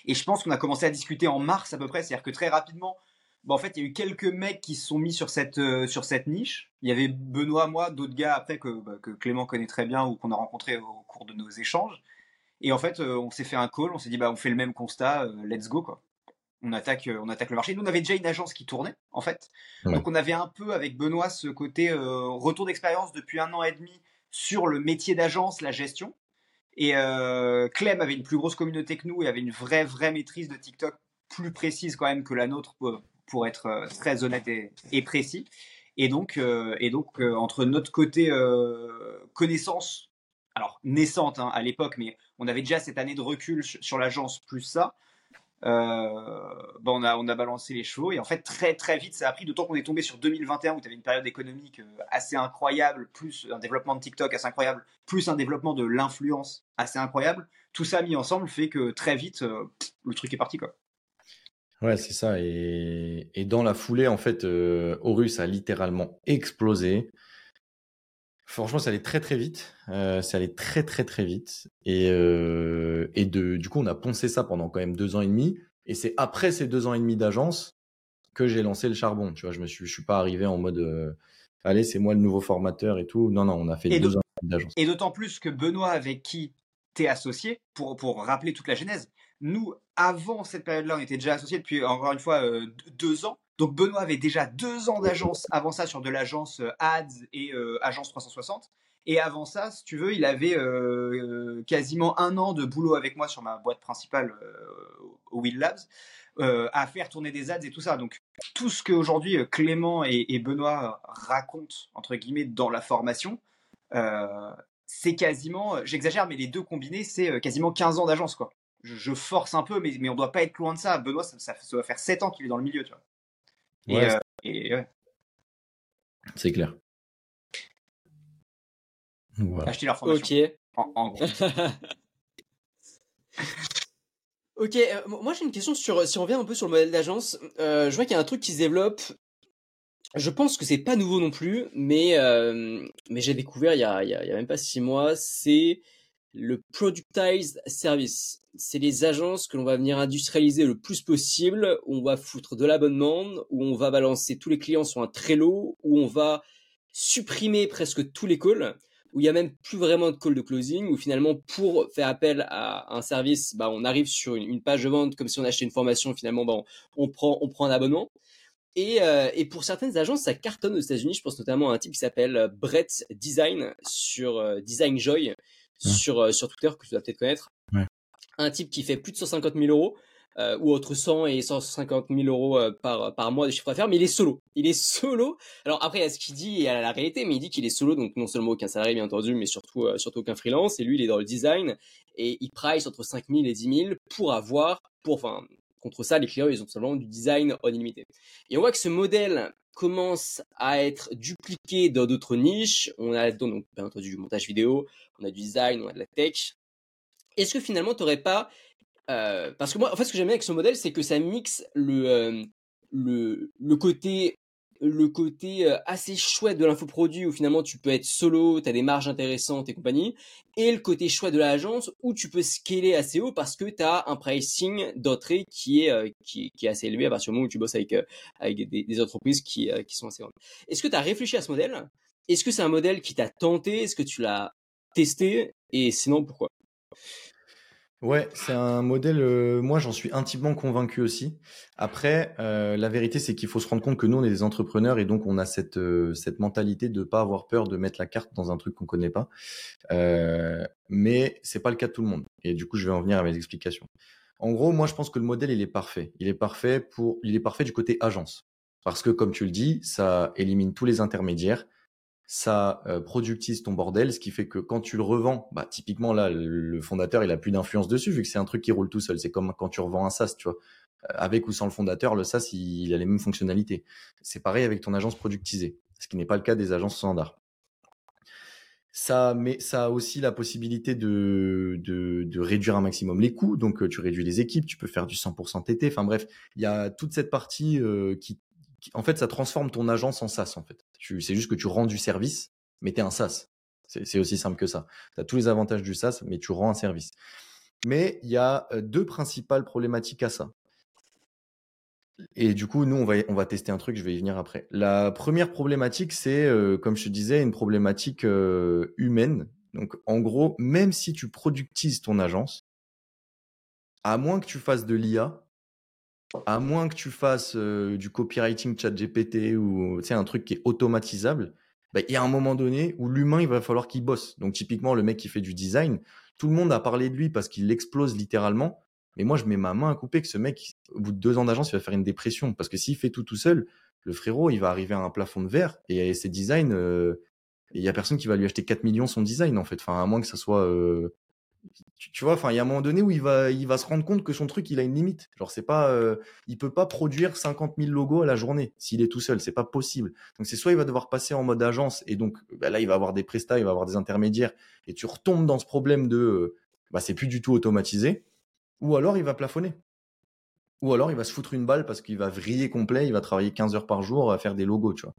Et je pense qu'on a commencé à discuter en mars à peu près. C'est-à-dire que très rapidement, bon, en fait, il y a eu quelques mecs qui se sont mis sur cette, euh, sur cette niche. Il y avait Benoît, moi, d'autres gars après que, bah, que Clément connaît très bien ou qu'on a rencontré au cours de nos échanges. Et en fait, euh, on s'est fait un call, on s'est dit, bah, on fait le même constat, euh, let's go, quoi. On attaque, on attaque le marché. Nous, on avait déjà une agence qui tournait, en fait. Ouais. Donc, on avait un peu, avec Benoît, ce côté retour d'expérience depuis un an et demi, sur le métier d'agence, la gestion. Et euh, Clem avait une plus grosse communauté que nous et avait une vraie, vraie maîtrise de TikTok plus précise quand même que la nôtre pour, être euh, très honnête et, précis. Et donc, euh, et donc entre notre côté connaissance, alors naissante hein, à l'époque, mais on avait déjà cette année de recul sur l'agence plus ça, bah, on, a, balancé les chevaux et en fait très très vite ça a pris d'autant qu'on est tombé sur 2021 où tu avais une période économique euh, assez incroyable plus un développement de TikTok assez incroyable plus un développement de l'influence assez incroyable tout ça mis ensemble fait que très vite euh, le truc est parti quoi. Ouais c'est ça et, dans la foulée en fait Horus a littéralement explosé Franchement, ça allait très très vite. Euh, ça allait très très très vite. Et, euh, et de, du coup, on a poncé ça pendant quand même deux ans et demi. Et c'est après ces deux ans et demi d'agence que j'ai lancé le charbon. Tu vois, je me suis, je suis pas arrivé en mode, euh, allez, c'est moi le nouveau formateur et tout. Non, non, on a fait deux ans d'agence. Et d'autant plus que Benoît, avec qui tu es associé, pour, pour rappeler toute la genèse, nous, avant cette période-là, on était déjà associés depuis, encore une fois, deux ans. Donc Benoît avait déjà deux ans d'agence avant ça sur de l'agence euh, Ads et euh, agence 360. Et avant ça, si tu veux, il avait euh, quasiment un an de boulot avec moi sur ma boîte principale au Will Labs à faire tourner des ads et tout ça. Donc tout ce qu'aujourd'hui Clément et, Benoît racontent entre guillemets dans la formation, c'est quasiment, j'exagère, mais les deux combinés, c'est quasiment 15 ans d'agence quoi. Je, force un peu, mais, mais on doit pas être loin de ça. Benoît, ça, ça, ça doit faire 7 ans qu'il est dans le milieu, tu vois. Euh, c'est clair. Voilà. Acheter leur formation. Ok. En, gros. ok, euh, moi j'ai une question sur, si on revient un peu sur le modèle d'agence, euh, je vois qu'il y a un truc qui se développe. Je pense que c'est pas nouveau non plus, mais, mais j'ai découvert il y, a, il y a même pas six mois, c'est le productized service. C'est les agences que l'on va venir industrialiser le plus possible, où on va foutre de l'abonnement, où on va balancer tous les clients sur un Trello, où on va supprimer presque tous les calls, où il y a même plus vraiment de call de closing, où finalement pour faire appel à un service, bah, on arrive sur une, page de vente comme si on achetait une formation, finalement bah, on, prend, on prend un abonnement. Et, euh, et, pour certaines agences, ça cartonne aux États-Unis. Je pense notamment à un type qui s'appelle Brett Design sur euh, Design Joy, Mmh. sur, euh, sur Twitter, que tu dois peut-être connaître. Un type qui fait plus de 150 000 euros, euh, ou entre 100 et 150 000 euros euh, par, par mois de chiffre d'affaires, mais il est solo. Il est solo. Alors après, il y a ce qu'il dit et à la réalité, mais il dit qu'il est solo, donc non seulement aucun salarié, bien entendu, mais surtout, surtout aucun freelance. Et lui, il est dans le design et il price entre 5 000 et 10 000 pour avoir, pour, enfin, contre ça, les clients, ils ont seulement du design illimité. Et on voit que ce modèle commence à être dupliqué dans d'autres niches. On a donc bien entendu du montage vidéo, on a du design, on a de la tech. Est-ce que finalement tu n'aurais pas euh, parce que moi, en fait, ce que j'aime bien avec ce modèle, c'est que ça mixe le, euh, côté le côté euh, assez chouette de l'infoproduit où finalement tu peux être solo, tu as des marges intéressantes et compagnie, et le côté chouette de l'agence où tu peux scaler assez haut parce que tu as un pricing d'entrée qui est, euh, qui, qui, est assez élevé à partir du moment où tu bosses avec, euh, avec des, entreprises qui, qui sont assez grandes. Est-ce que tu as réfléchi à ce modèle? Est-ce que c'est un modèle qui t'a tenté? Est-ce que tu l'as testé? Et sinon, pourquoi? Ouais, c'est un modèle, euh, moi j'en suis intimement convaincu aussi. Après, euh, la vérité c'est qu'il faut se rendre compte que nous on est des entrepreneurs et donc on a cette, euh, cette mentalité de pas avoir peur de mettre la carte dans un truc qu'on connaît pas. Mais c'est pas le cas de tout le monde. Et du coup je vais en venir à mes explications. En gros, moi je pense que le modèle il est parfait. Il est parfait pour, il est parfait du côté agence. Parce que comme tu le dis, ça élimine tous les intermédiaires ça euh, productise ton bordel, ce qui fait que quand tu le revends, bah typiquement là, le fondateur il a plus d'influence dessus vu que c'est un truc qui roule tout seul. C'est comme quand tu revends un SaaS, tu vois. Euh, avec ou sans le fondateur, le SaaS il, a les mêmes fonctionnalités. C'est pareil avec ton agence productisée, ce qui n'est pas le cas des agences standards. Ça, mais ça a aussi la possibilité de, de, de, réduire un maximum les coûts. Donc, euh, tu réduis les équipes, tu peux faire du 100% TT. Enfin bref, il y a toute cette partie qui en fait, ça transforme ton agence en SaaS, en fait. C'est juste que tu rends du service, mais tu es un SaaS. C'est aussi simple que ça. Tu as tous les avantages du SaaS, mais tu rends un service. Mais il y a euh, deux principales problématiques à ça. Et du coup, nous, on va, tester un truc, je vais y venir après. La première problématique, c'est, euh, comme je te disais, une problématique euh, humaine. Donc, en gros, même si tu productises ton agence, à moins que tu fasses de l'IA, à moins que tu fasses du copywriting chat GPT ou un truc qui est automatisable, bah, il y a un moment donné où l'humain, il va falloir qu'il bosse. Donc, typiquement, le mec qui fait du design, tout le monde a parlé de lui parce qu'il explose littéralement. Mais moi, je mets ma main à couper que ce mec, au bout de deux ans d'agence, il va faire une dépression. Parce que s'il fait tout tout seul, le frérot, il va arriver à un plafond de verre et ses designs, euh, il y a personne qui va lui acheter 4 millions son design, en fait. Enfin, à moins que ça soit euh, tu, vois, enfin, il y a un moment donné où il va, il va se rendre compte que son truc, il a une limite. Genre, c'est pas, euh, il peut pas produire 50 000 logos à la journée s'il est tout seul. C'est pas possible. Donc, c'est soit il va devoir passer en mode agence et donc bah, là, il va avoir des prestats, il va avoir des intermédiaires et tu retombes dans ce problème de, euh, bah, c'est plus du tout automatisé. Ou alors, il va plafonner. Ou alors, il va se foutre une balle parce qu'il va vriller complet, il va travailler 15 heures par jour à faire des logos, tu vois.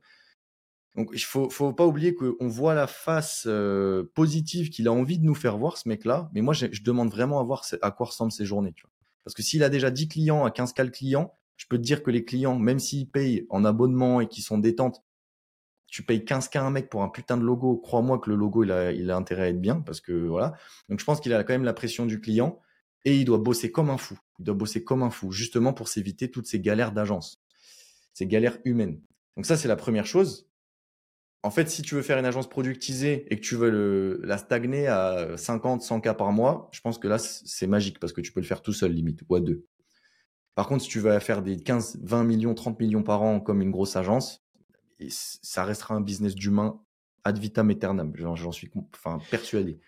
Donc il faut, faut pas oublier qu'on voit la face euh, positive qu'il a envie de nous faire voir, ce mec-là. Mais moi, je, demande vraiment à voir à quoi ressemblent ses journées. Parce que s'il a déjà 10 clients à 15 cas clients, je peux te dire que les clients, même s'ils payent en abonnement et qu'ils sont détentes, tu payes 15 k un mec pour un putain de logo. Crois-moi que le logo, il a, il a intérêt à être bien parce que voilà. Donc je pense qu'il a quand même la pression du client et il doit bosser comme un fou. Il doit bosser comme un fou, justement pour s'éviter toutes ces galères d'agence, ces galères humaines. Donc ça, c'est la première chose en fait, si tu veux faire une agence productisée et que tu veux la stagner à 50, 100 cas par mois, je pense que là, c'est magique parce que tu peux le faire tout seul, limite, ou à deux. Par contre, si tu veux faire des 15, 20 millions, 30 millions par an comme une grosse agence, ça restera un business d'humain ad vitam aeternam. J'en suis enfin, persuadé.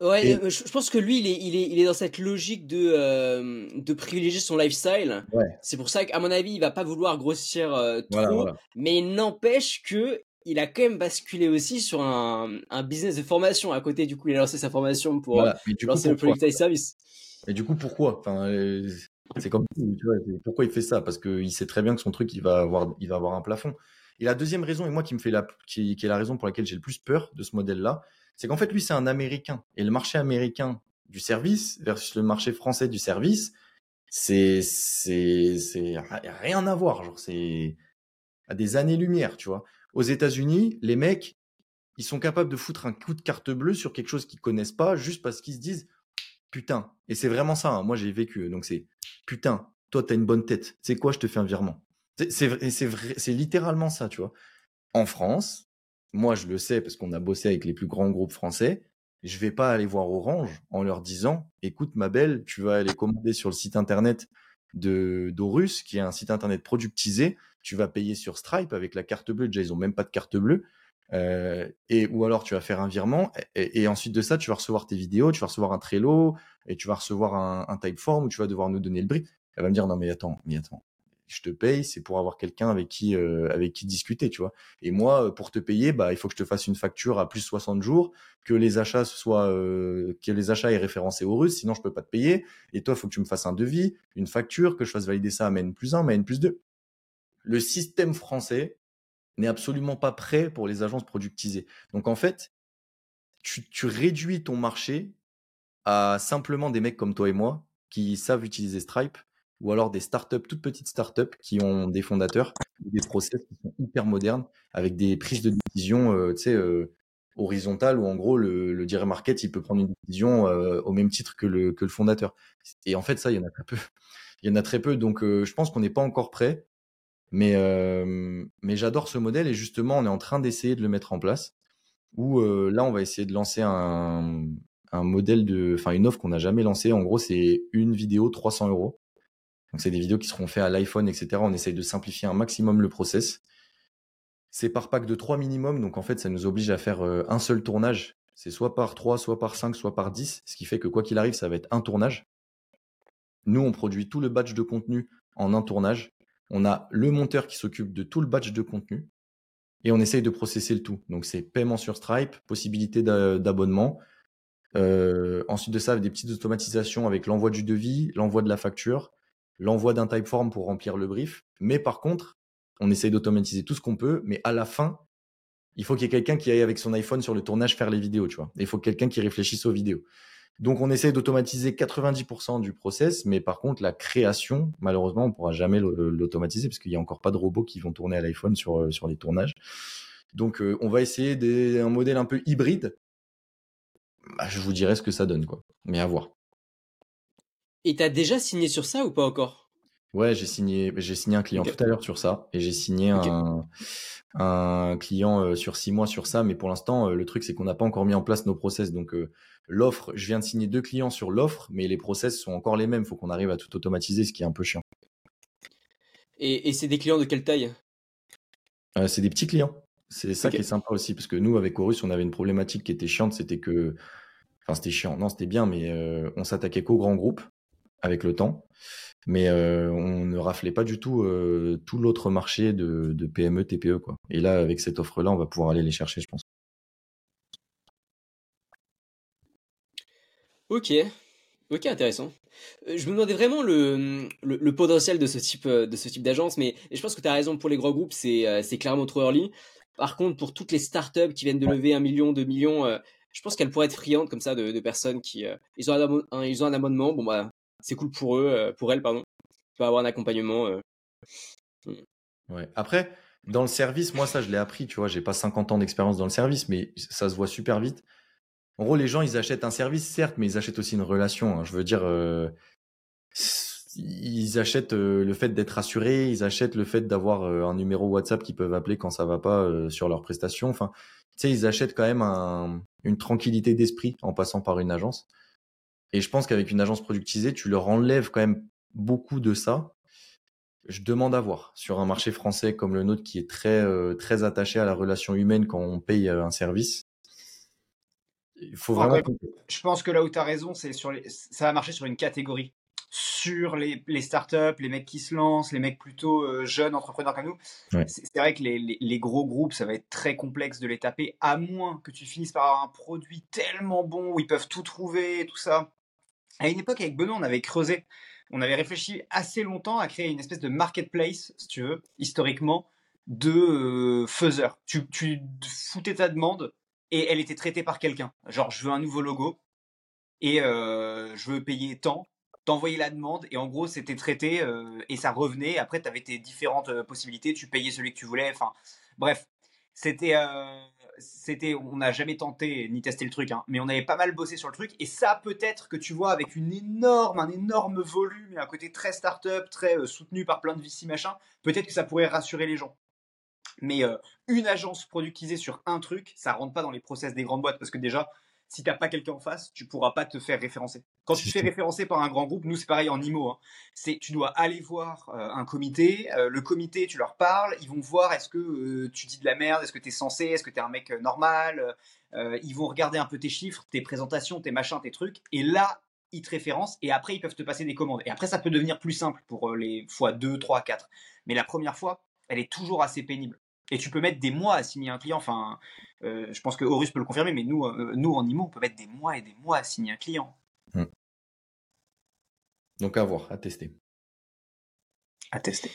Ouais, euh, je pense que lui, il est, il est, il est dans cette logique de, euh, de privilégier son lifestyle. C'est pour ça qu'à mon avis, il va pas vouloir grossir euh, trop, mais n'empêche que il a quand même basculé aussi sur un, un, business de formation. À côté, du coup, il a lancé sa formation pour lancer le Productize Service. Et du coup, pourquoi? Enfin, euh, C'est comme tu vois, pourquoi il fait ça? Parce qu'il sait très bien que son truc, il va avoir, il va avoir un plafond. Et la deuxième raison, et moi qui me fait la, qui, qui est la raison pour laquelle j'ai le plus peur de ce modèle-là, c'est qu'en fait, lui, c'est un Américain. Et le marché américain du service versus le marché français du service, c'est, c'est, c'est rien à voir. Genre, c'est à des années-lumière, tu vois. Aux États-Unis, les mecs, ils sont capables de foutre un coup de carte bleue sur quelque chose qu'ils connaissent pas, juste parce qu'ils se disent putain. Et c'est vraiment ça. Hein. Moi, j'ai vécu. Donc c'est putain. Toi, t'as une bonne tête. C'est quoi Je te fais un virement? C'est c'est littéralement ça, tu vois. En France, moi, je le sais parce qu'on a bossé avec les plus grands groupes français. Je vais pas aller voir Orange en leur disant, écoute, ma belle, tu vas aller commander sur le site internet de d'Orus, qui est un site internet productisé tu vas payer sur Stripe avec la carte bleue. Déjà, ils ont même pas de carte bleue. Euh, et ou alors tu vas faire un virement et, ensuite de ça tu vas recevoir tes vidéos, tu vas recevoir un Trello et tu vas recevoir un, un Typeform où tu vas devoir nous donner le brief. Elle va me dire non mais attends, mais attends, je te paye, c'est pour avoir quelqu'un avec qui euh, avec qui discuter, tu vois. Et moi, euh, pour te payer, bah il faut que je te fasse une facture à plus 60 jours, que les achats soient que les achats aient référencé au russe, sinon je peux pas te payer. Et toi, il faut que tu me fasses un devis, une facture, que je fasse valider ça à N plus 1, à N plus 2 le système français n'est absolument pas prêt pour les agences productisées. Donc en fait, tu, réduis ton marché à simplement des mecs comme toi et moi qui savent utiliser Stripe ou alors des startups, toutes petites startups qui ont des fondateurs, des process qui sont hyper modernes avec des prises de décision euh, euh, horizontales où en gros le, direct market il peut prendre une décision euh, au même titre que le, fondateur. Et en fait ça il y en a très peu. Il y en a très peu donc je pense qu'on n'est pas encore prêt. Mais, euh, mais j'adore ce modèle et justement, on est en train d'essayer de le mettre en place. Où euh, là, on va essayer de lancer un, un modèle de, enfin une offre qu'on n'a jamais lancée. En gros, c'est une vidéo 300 euros. Donc c'est des vidéos qui seront faites à l'iPhone, etc. On essaye de simplifier un maximum le process. C'est par pack de 3 minimum, donc en fait ça nous oblige à faire euh, un seul tournage. C'est soit par 3, soit par 5, soit par 10, ce qui fait que quoi qu'il arrive, ça va être un tournage. Nous, on produit tout le batch de contenu en un tournage. On a le monteur qui s'occupe de tout le batch de contenu et on essaye de processer le tout. Donc c'est paiement sur Stripe, possibilité d'abonnement. Euh, ensuite de ça, des petites automatisations avec l'envoi du devis, l'envoi de la facture, l'envoi d'un typeform pour remplir le brief. Mais par contre, on essaye d'automatiser tout ce qu'on peut, mais à la fin, il faut qu'il y ait quelqu'un qui aille avec son iPhone sur le tournage faire les vidéos, tu vois. il faut quelqu'un qui réfléchisse aux vidéos. Donc on essaie d'automatiser 90% du process, mais par contre la création, malheureusement, on pourra jamais l'automatiser parce qu'il n'y a encore pas de robots qui vont tourner à l'iPhone sur, euh, les tournages. Donc euh, on va essayer des, un modèle un peu hybride. Bah, je vous dirai ce que ça donne, quoi. Mais à voir. Et t'as déjà signé sur ça ou pas encore? Ouais, j'ai signé, j'ai signé un client tout à l'heure sur ça et j'ai signé un, un, client euh, sur six mois sur ça. Mais pour l'instant, euh, le truc, c'est qu'on n'a pas encore mis en place nos process. Donc, euh, l'offre, je viens de signer deux clients sur l'offre, mais les process sont encore les mêmes. Il faut qu'on arrive à tout automatiser, ce qui est un peu chiant. Et, et c'est des clients de quelle taille? C'est des petits clients. C'est ça qui est sympa aussi, parce que nous, avec Horus, on avait une problématique qui était chiante, c'était que, enfin, c'était chiant. Non, c'était bien, mais on s'attaquait qu'aux grands groupes avec le temps mais euh, on ne raflait pas du tout euh, tout l'autre marché de, PME, TPE. Quoi. Et là, avec cette offre-là, on va pouvoir aller les chercher, je pense. Ok, ok, intéressant. Euh, je me demandais vraiment le, le, potentiel de ce type de ce type d'agence, mais je pense que tu as raison pour les gros groupes, c'est clairement trop early. Par contre, pour toutes les startups qui viennent de lever un million, deux millions, je pense qu'elles pourraient être friandes comme ça de, personnes qui ils ont un, ils ont un abonnement, bon bah c'est cool pour eux, euh, pour elles, pardon. Peux avoir un accompagnement. Euh. Mm. Ouais. Après, dans le service, moi, ça, je l'ai appris, tu vois, j'ai pas 50 ans d'expérience dans le service, mais ça se voit super vite. En gros, les gens, ils achètent un service, certes, mais ils achètent aussi une relation. Hein. Je veux dire, euh, ils achètent le fait d'être rassurés, ils achètent le fait d'avoir un numéro WhatsApp qu'ils peuvent appeler quand ça va pas sur leurs prestations. Enfin, tu sais, ils achètent quand même une tranquillité d'esprit en passant par une agence. Et je pense qu'avec une agence productisée, tu leur enlèves quand même beaucoup de ça. Je demande à voir sur un marché français comme le nôtre qui est très euh, très attaché à la relation humaine quand on paye euh, un service. Il faut vraiment. je pense que là où tu as raison, c'est sur les... ça va marcher sur une catégorie. Sur les, les startups, les mecs qui se lancent, les mecs plutôt euh, jeunes entrepreneurs comme nous, c'est vrai que les, les, les, gros groupes, ça va être très complexe de les taper, à moins que tu finisses par avoir un produit tellement bon où ils peuvent tout trouver, tout ça à une époque, avec Benoît, on avait creusé, on avait réfléchi assez longtemps à créer une espèce de marketplace, si tu veux, historiquement, de euh, faiseurs. Tu, foutais ta demande et elle était traitée par quelqu'un. Genre, je veux un nouveau logo et euh, je veux payer tant. T'envoyais la demande et en gros, c'était traité euh, et ça revenait. Après, tu avais tes différentes possibilités. Tu payais celui que tu voulais. Enfin, bref, c'était c'était, on n'a jamais tenté ni testé le truc, hein, mais on avait pas mal bossé sur le truc. Et ça, peut-être que tu vois, avec une énorme, un énorme volume et un côté très start-up, très euh, soutenu par plein de VC machin, peut-être que ça pourrait rassurer les gens. Mais euh, une agence productisée sur un truc, ça rentre pas dans les process des grandes boîtes parce que déjà, si t'as pas quelqu'un en face, tu pourras pas te faire référencer. Quand tu te fais référencer par un grand groupe, nous c'est pareil en IMO, hein. c'est tu dois aller voir euh, un comité, euh, le comité tu leur parles, ils vont voir est-ce que euh, tu dis de la merde, est-ce que tu es censé, est-ce que tu es un mec normal, ils vont regarder un peu tes chiffres, tes présentations, tes machins, tes trucs, et là ils te référencent et après ils peuvent te passer des commandes. Et après ça peut devenir plus simple pour les fois 2, 3, 4. Mais la première fois, elle est toujours assez pénible. Et tu peux mettre des mois à signer un client. Enfin, euh, je pense que Horus peut le confirmer, mais nous, euh, nous en IMO, on peut mettre des mois et des mois à signer un client. Hmm. Donc à voir, à tester. À tester.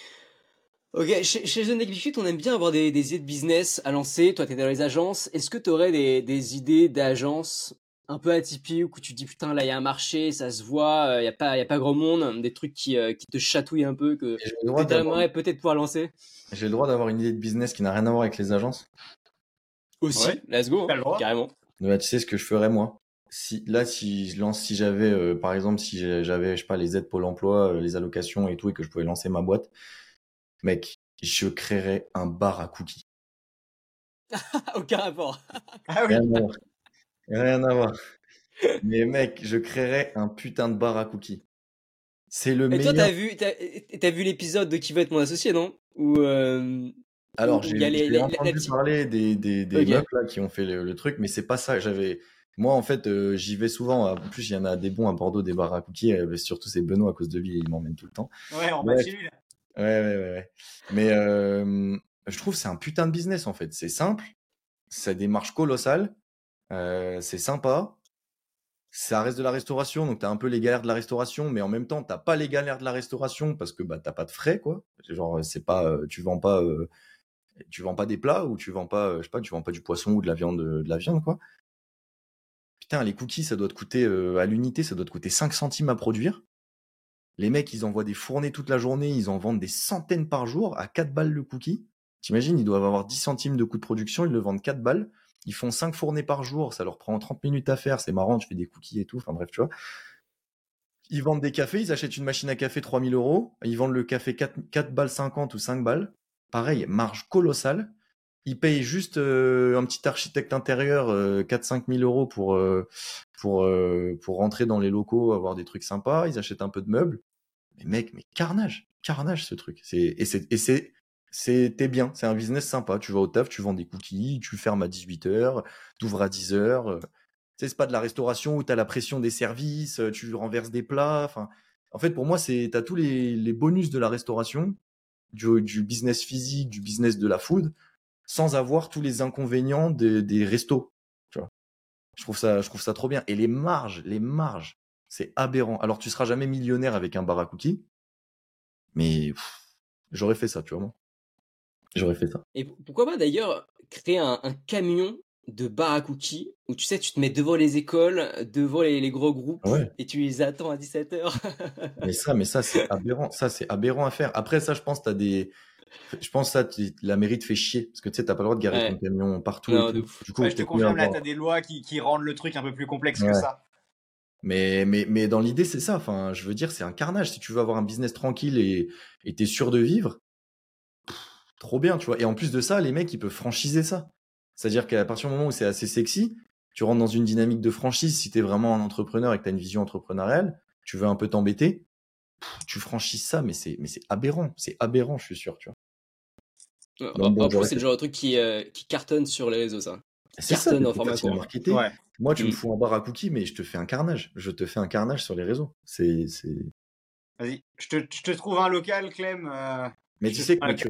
Ok, chez, chez The on aime bien avoir des, idées de business à lancer. Toi, tu es dans les agences. Est-ce que tu aurais des, des idées d'agences un peu atypiques où tu te dis putain, là, il y a un marché, ça se voit, il n'y a, pas, y a pas grand monde, des trucs qui, qui te chatouillent un peu, que tu aimerais peut-être pouvoir lancer j'ai le droit d'avoir une idée de business qui n'a rien à voir avec les agences Aussi, let's go, carrément. tu sais ce que je ferais moi? Si, Là, si je lance, si j'avais, euh, par exemple, si j'avais, je sais pas, les aides Pôle emploi, euh, les allocations et tout, et que je pouvais lancer ma boîte, mec, je créerais un bar à cookies. Aucun rapport. ah oui. Rien à voir. Mais mec, je créerais un putain de bar à cookies. C'est le meilleur. Et toi, t'as vu, t'as, vu l'épisode de Qui veut être mon associé, non? Ou euh, Alors, j'ai, entendu parler des, des, des meufs là qui ont fait le, truc, mais c'est pas ça. J'avais, moi, en fait, euh, j'y vais souvent. En plus, il y en a des bons à Bordeaux, des bars à cookies. Euh, surtout, c'est Benoît à cause de lui, il m'emmène tout le temps. Ouais, en bas chez lui, là. Ouais, ouais, ouais, ouais. Mais je trouve que c'est un putain de business, en fait. C'est simple. Ça démarche colossale. C'est sympa ça reste de la restauration, donc tu as un peu les galères de la restauration, mais en même temps, t'as pas les galères de la restauration parce que bah t'as pas de frais, quoi. Genre, c'est pas, euh, tu vends pas, euh, tu vends pas des plats ou tu vends pas, euh, je sais pas, tu vends pas du poisson ou de la viande, de la viande, quoi. Putain, les cookies, ça doit te coûter à l'unité, ça doit te coûter 5 centimes à produire. Les mecs, ils envoient des fournées toute la journée, ils en vendent des centaines par jour à 4 balles le cookie. T'imagines, ils doivent avoir 10 centimes de coût de production, ils le vendent 4 balles. Ils font 5 fournées par jour, ça leur prend 30 minutes à faire, c'est marrant, tu fais des cookies et tout, enfin bref, tu vois. ils vendent des cafés, ils achètent une machine à café 3000 euros, ils vendent le café 4, 4 balles 50 ou 5 balles. Pareil, marge colossale. Ils payent juste euh, un petit architecte intérieur 4-5 000 euros pour, pour, pour rentrer dans les locaux, avoir des trucs sympas. Ils achètent un peu de meubles. Mais mec, mais carnage, carnage ce truc. Et c'est c'était bien, c'est un business sympa. Tu vas au taf, tu vends des cookies, tu fermes à 18h, tu ouvres à 10h. C'est pas de la restauration où tu as la pression des services, tu renverses des plats. Enfin, en fait, pour moi, tu as tous les, bonus de la restauration, du, business physique, du business de la food, sans avoir tous les inconvénients des, restos. Tu vois. Je, trouve ça, je trouve ça trop bien. Et les marges, les marges, c'est aberrant. Alors, tu seras jamais millionnaire avec un bar à cookies, mais j'aurais fait ça, tu vois. Moi. J'aurais fait ça. Et pourquoi pas d'ailleurs créer un, camion de bar à cookies où tu sais, tu te mets devant les écoles, devant les, gros groupes et tu les attends à 17h. mais ça, mais ça, c'est aberrant. Ça, c'est aberrant à faire. Après, ça, je pense, tu as des. Je pense ça, la mairie te fait chier. Parce que tu sais, t'as pas le droit de garer ton camion partout. du coup, je te confirme, là, t'as des lois qui, qui, rendent le truc un peu plus complexe que ça. Mais, mais, mais dans l'idée, c'est ça. Enfin, je veux dire, c'est un carnage. Si tu veux avoir un business tranquille et tu es sûr de vivre, trop bien, tu vois. Et en plus de ça, les mecs, ils peuvent franchiser ça. C'est-à-dire qu'à partir du moment où c'est assez sexy, tu rentres dans une dynamique de franchise. Si tu es vraiment un entrepreneur et que tu as une vision entrepreneuriale, tu veux un peu t'embêter, tu franchises ça, mais c'est, mais c'est aberrant. C'est aberrant, je suis sûr, tu vois. en plus, c'est le genre de truc qui, euh, qui cartonne sur les réseaux, ça. C'est ça, en format Moi, tu me mm. fous un bar à cookies, mais je te fais un carnage. Je te fais un carnage sur les réseaux. C'est, c'est... Vas-y, je te, je te, trouve un local, Clem. Euh, mais tu sais que tu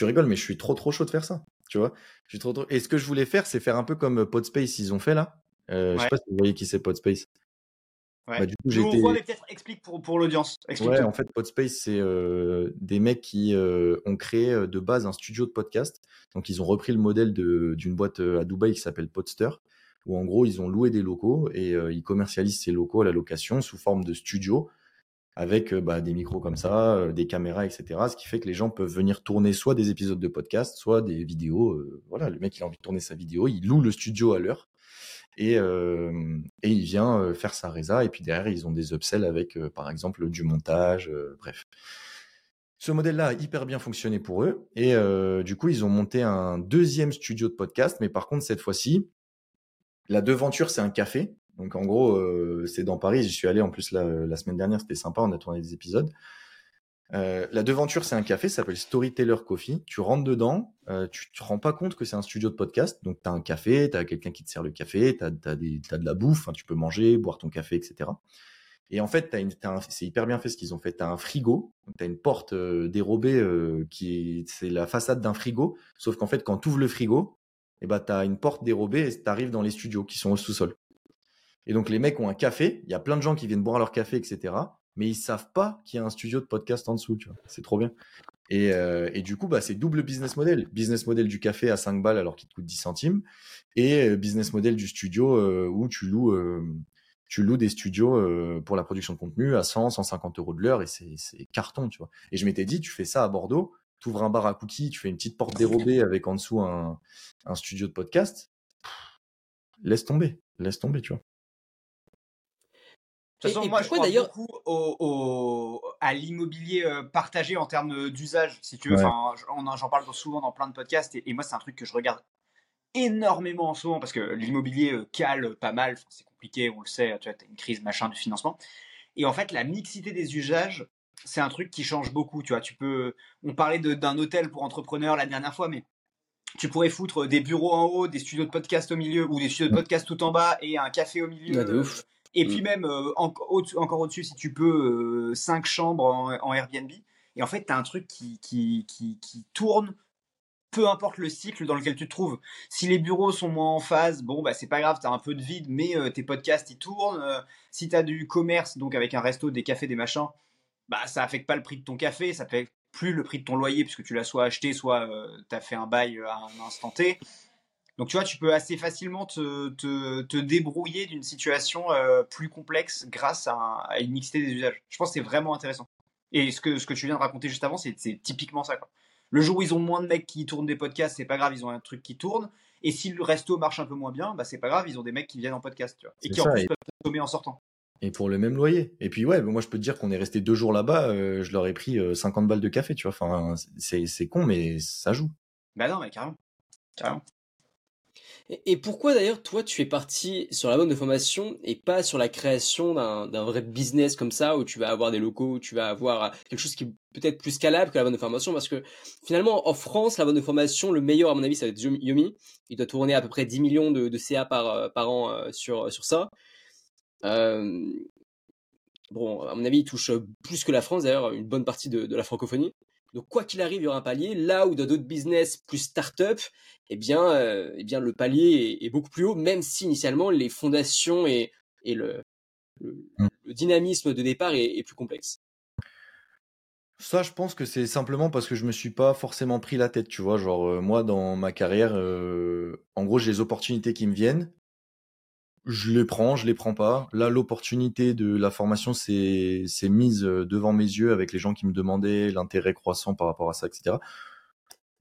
rigoles, mais je suis trop trop chaud de faire ça. Tu vois je suis trop, trop... Et ce que je voulais faire, c'est faire un peu comme euh, Podspace, ils ont fait là. Euh, ne Je sais pas si vous voyez qui c'est Podspace. Ouais. Bah, du coup, on peut-être explique pour, pour l'audience. Ouais, en fait, Podspace, c'est euh, des mecs qui euh, ont créé de base un studio de podcast. Donc, ils ont repris le modèle d'une boîte à Dubaï qui s'appelle Podster, où en gros, ils ont loué des locaux et ils commercialisent ces locaux à la location sous forme de studio avec euh, bah, des micros comme ça, euh, des caméras, etc. Ce qui fait que les gens peuvent venir tourner soit des épisodes de podcast, soit des vidéos. Euh, voilà, le mec il a envie de tourner sa vidéo, il loue le studio à l'heure et, et il vient faire sa résa. Et puis derrière, ils ont des upsells avec, par exemple, du montage, bref. Ce modèle-là a hyper bien fonctionné pour eux. Et du coup, ils ont monté un deuxième studio de podcast. Mais par contre, cette fois-ci, la devanture, c'est un café. Donc en gros, euh, c'est dans Paris. J'y suis allé en plus la, semaine dernière, c'était sympa. On a tourné des épisodes. Euh, la devanture, c'est un café, ça s'appelle Storyteller Coffee. Tu rentres dedans, euh, tu te rends pas compte que c'est un studio de podcast. Donc, tu as un café, tu as quelqu'un qui te sert le café, tu as, de la bouffe, tu peux manger, boire ton café, etc. Et en fait, c'est hyper bien fait ce qu'ils ont fait. Tu as un frigo, tu as une porte dérobée qui est, c'est la façade d'un frigo. Sauf qu'en fait, quand tu ouvres le frigo, eh ben, tu as une porte dérobée et tu arrives dans les studios qui sont au sous-sol. Et donc, les mecs ont un café. Il y a plein de gens qui viennent boire leur café, etc. Mais ils savent pas qu'il y a un studio de podcast en dessous. Tu vois. C'est trop bien. Et, euh, et, du coup, bah, c'est double business model. Business model du café à 5 balles alors qu'il te coûte 10 centimes. Et euh, business model du studio euh, où tu loues, tu loues des studios pour la production de contenu à 100, 150 euros de l'heure. Et c'est carton, tu vois. Et je m'étais dit, tu fais ça à Bordeaux, tu ouvres un bar à cookies, tu fais une petite porte dérobée avec en dessous un, un studio de podcast. laisse tomber, laisse tomber, tu vois. Toute façon, moi, je crois beaucoup au, à l'immobilier euh, partagé en termes d'usage, si tu veux. Enfin, J'en parle souvent dans plein de podcasts et, moi, c'est un truc que je regarde énormément en ce moment parce que l'immobilier euh, cale pas mal. c'est compliqué, on le sait. Tu as une crise machin du financement. Et en fait, la mixité des usages, c'est un truc qui change beaucoup. Tu vois, tu peux. On parlait d'un hôtel pour entrepreneurs la dernière fois, mais tu pourrais foutre des bureaux en haut, des studios de podcast au milieu ou des studios de podcast tout en bas et un café au milieu. de ouf. Et puis mm. même euh, encore au-dessus, si tu peux, euh, cinq chambres en, Airbnb. Et en fait, tu as un truc qui, qui, qui, qui, tourne, peu importe le cycle dans lequel tu te trouves. Si les bureaux sont moins en phase, bon, bah, c'est pas grave, tu as un peu de vide, mais euh, tes podcasts, ils tournent. si tu as du commerce, donc avec un resto, des cafés, des machins, bah, ça affecte pas le prix de ton café, ça fait plus le prix de ton loyer, puisque tu l'as soit acheté, soit tu as fait un bail à un instant T. Donc tu vois, tu peux assez facilement te, te, te débrouiller d'une situation euh, plus complexe grâce à, une mixité des usages. Je pense que c'est vraiment intéressant. Et ce que, ce que tu viens de raconter juste avant, c'est typiquement ça. Quoi. Le jour où ils ont moins de mecs qui tournent des podcasts, c'est pas grave, ils ont un truc qui tourne. Et si le resto marche un peu moins bien, bah c'est pas grave, ils ont des mecs qui viennent en podcast, tu vois, et qui en plus peuvent consommer en sortant. Et pour le même loyer. Et puis ouais, moi je peux te dire qu'on est resté deux jours là-bas, je leur ai pris 50 balles de café, tu vois. Enfin, c'est con, mais ça joue. Bah non, mais carrément. Carrément. Et pourquoi d'ailleurs, toi, tu es parti sur la bonne de formation et pas sur la création d'un vrai business comme ça, où tu vas avoir des locaux, où tu vas avoir quelque chose qui est peut-être plus scalable que la bonne de formation? Parce que finalement, en France, la bonne de formation, le meilleur, à mon avis, ça va être Yomi. Il doit tourner à peu près 10 millions de, CA par, euh, par an euh, sur, sur ça. Euh, bon, à mon avis, il touche plus que la France, d'ailleurs, une bonne partie de, de la francophonie. Donc quoi qu'il arrive, il y aura un palier. Là où dans d'autres business plus start-up, eh bien, euh, eh bien le palier est, beaucoup plus haut, même si initialement les fondations et, et le, mmh. le, dynamisme de départ est, plus complexe. Ça, je pense que c'est simplement parce que je me suis pas forcément pris la tête, tu vois. Genre, euh, moi, dans ma carrière, euh, en gros, j'ai les opportunités qui me viennent je les prends, je les prends pas. Là, l'opportunité de la formation s'est mise euh, devant mes yeux avec les gens qui me demandaient l'intérêt croissant par rapport à ça, etc.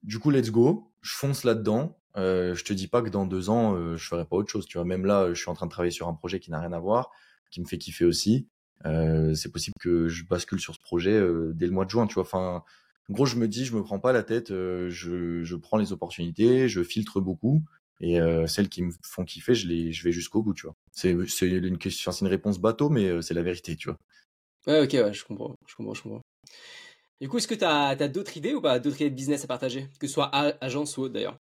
Du coup, let's go. Je fonce là-dedans. Euh, je te dis pas que dans deux ans, euh, je ferai pas autre chose. Tu vois, même là, je suis en train de travailler sur un projet qui n'a rien à voir, qui me fait kiffer aussi. Euh, c'est possible que je bascule sur ce projet euh, dès le mois de juin. Tu vois, enfin, en gros, je me dis, je me prends pas la tête. je, je prends les opportunités, je filtre beaucoup et euh, celles qui me font kiffer, je, les, je vais jusqu'au bout, tu vois. C'est une, question, c'est une réponse bateau, mais euh, c'est la vérité, tu vois. Ouais, ok, ouais, je comprends, je comprends, je comprends. Du coup, est-ce que tu as, as d'autres idées ou pas D'autres idées de business à partager? Que ce soit agence ou autre d'ailleurs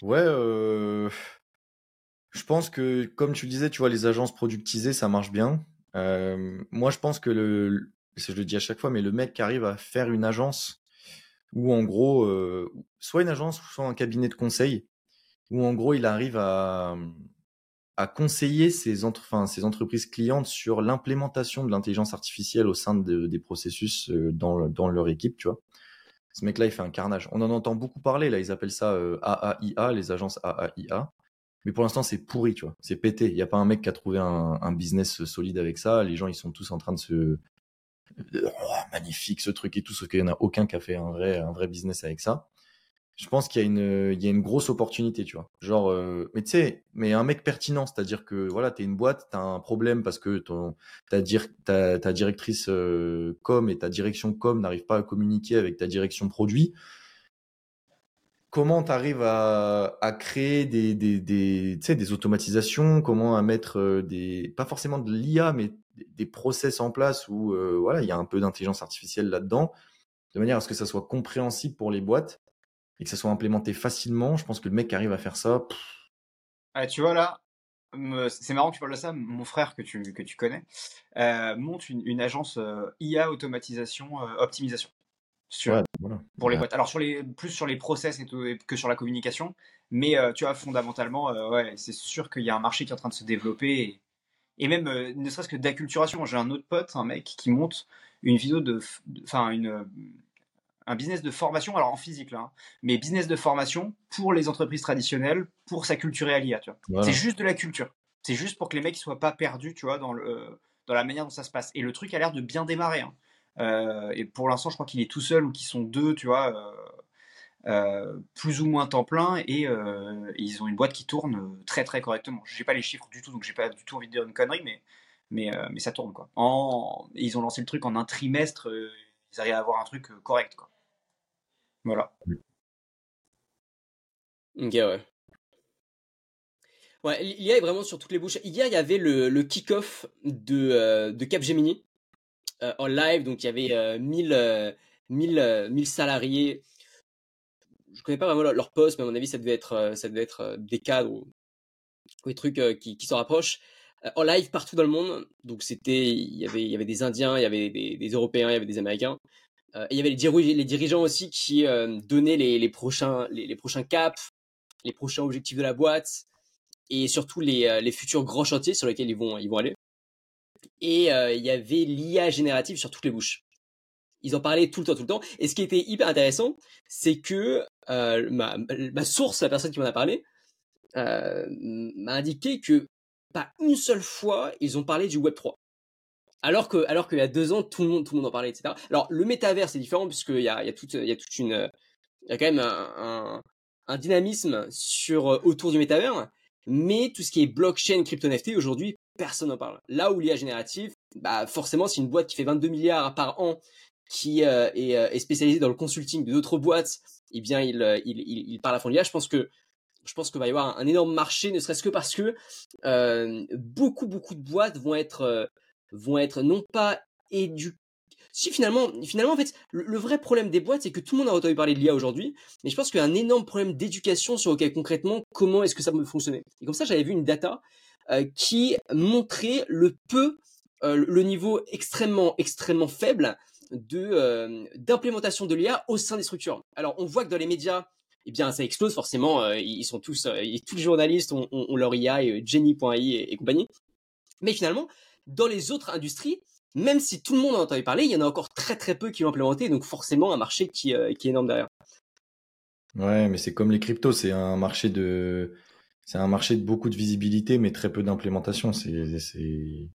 Ouais, euh... je pense que, comme tu le disais, tu vois, les agences productisées, ça marche bien. Euh, moi, je pense que le, je le dis à chaque fois, mais le mec qui arrive à faire une agence, ou en gros, euh, soit une agence, soit un cabinet de conseil, où en gros il arrive à, conseiller ses, entre, ses entreprises clientes sur l'implémentation de l'intelligence artificielle au sein de, des processus euh, dans, leur équipe, tu vois. Ce mec-là, il fait un carnage. On en entend beaucoup parler, là, ils appellent ça euh, AAIA, les agences AAIA. Mais pour l'instant, c'est pourri, tu vois. C'est pété. Il n'y a pas un mec qui a trouvé un, business solide avec ça. Les gens, ils sont tous en train de se... Oh, magnifique ce truc et tout, sauf qu'il n'y en a aucun qui a fait un vrai business avec ça je pense qu'il y a une il y a une grosse opportunité tu vois. Genre euh, mais tu sais mais un mec pertinent c'est-à-dire que voilà tu es une boîte tu as un problème parce que ton ta, ta, directrice euh, com et ta direction com n'arrivent pas à communiquer avec ta direction produit. Comment tu arrives à, à créer des des des, des automatisations? Comment à mettre euh, des pas forcément de l'IA mais des process en place où voilà il y a un peu d'intelligence artificielle là-dedans de manière à ce que ça soit compréhensible pour les boîtes et que ça soit implémenté facilement, je pense que le mec qui arrive à faire ça. tu vois là, c'est marrant que tu parles de ça. Mon frère que tu, que tu connais euh, monte une, agence euh, IA automatisation euh, optimisation sur, pour les boîtes. Alors sur les plus sur les process et tout, que sur la communication, mais tu vois fondamentalement, ouais, c'est sûr qu'il y a un marché qui est en train de se développer et, et même ne serait-ce que d'acculturation. J'ai un autre pote, un mec qui monte une vidéo de, enfin une un business de formation, alors en physique là, hein, mais business de formation pour les entreprises traditionnelles, pour sa culture à l'IA, tu vois. C'est juste de la culture. C'est juste pour que les mecs ne soient pas perdus, tu vois, dans, le, dans la manière dont ça se passe. Et le truc a l'air de bien démarrer. Hein. Euh, et pour l'instant, je crois qu'il est tout seul ou qu'ils sont deux, tu vois, euh, euh, plus ou moins temps plein, et, ils ont une boîte qui tourne très très correctement. J'ai pas les chiffres du tout, donc j'ai pas du tout envie de dire une connerie, mais mais, mais ça tourne quoi. En, ils ont lancé le truc en un trimestre, ils arrivent à avoir un truc correct quoi. Voilà. Ok, ouais. Ouais, l'IA est vraiment sur toutes les bouches. Hier, il y avait le, le kick-off de, euh, de Capgemini euh, en live. Donc, il y avait 1000, 1000, 1000 salariés. Je connais pas vraiment leur, poste, mais à mon avis, ça devait être, euh, ça devait être des cadres ou, des trucs qui, qui s'en rapprochent. en live partout dans le monde. Donc, c'était, il y avait, il y avait des Indiens, il y avait des Européens, il y avait des Américains. Euh, il y avait les, les, dirigeants aussi qui euh, donnaient les, les prochains, les, prochains caps, les prochains objectifs de la boîte et surtout les, euh, les futurs grands chantiers sur lesquels ils vont, ils vont aller. Et il y avait l'IA générative sur toutes les bouches. Ils en parlaient tout le temps, tout le temps. Et ce qui était hyper intéressant, c'est que ma, ma, source, la personne qui m'en a parlé, m'a indiqué que pas une seule fois ils ont parlé du Web 3. Alors que, alors qu'il y a deux ans, tout le monde, tout le monde en parlait, etc. Alors, le métavers, c'est différent puisqu'il y a, il y a toute, il y a toute une, il y a quand même un, un, dynamisme sur, euh, autour du métavers. Mais tout ce qui est blockchain, crypto NFT, aujourd'hui, personne n'en parle. Là où l'IA générative, bah forcément, c'est une boîte qui fait 22 milliards par an, qui est, est, spécialisée dans le consulting d'autres boîtes, eh bien, il, il, il, parle à fond l'IA. Je pense que je pense qu'il va y avoir un, énorme marché, ne serait-ce que parce que beaucoup, beaucoup de boîtes vont être, vont être non pas éduquées. Si finalement, finalement en fait, le, vrai problème des boîtes, c'est que tout le monde a entendu parler de l'IA aujourd'hui, mais je pense qu'il y a un énorme problème d'éducation sur lequel concrètement comment est-ce que ça peut fonctionner? Et comme ça, j'avais vu une data qui montrait le peu, le niveau extrêmement, extrêmement faible de d'implémentation de l'IA au sein des structures. Alors, on voit que dans les médias, eh bien, ça explose forcément. Euh, ils sont tous, euh, tous les journalistes ont, leur IA, et Jenny.ai et, compagnie. Mais finalement, dans les autres industries, même si tout le monde en entendait parler, il y en a encore très très peu qui l'ont implémenté, donc forcément un marché qui, euh, qui est énorme derrière. Ouais, mais c'est comme les cryptos, c'est un marché de, c'est un marché de beaucoup de visibilité, mais très peu d'implémentation. C'est, c'est,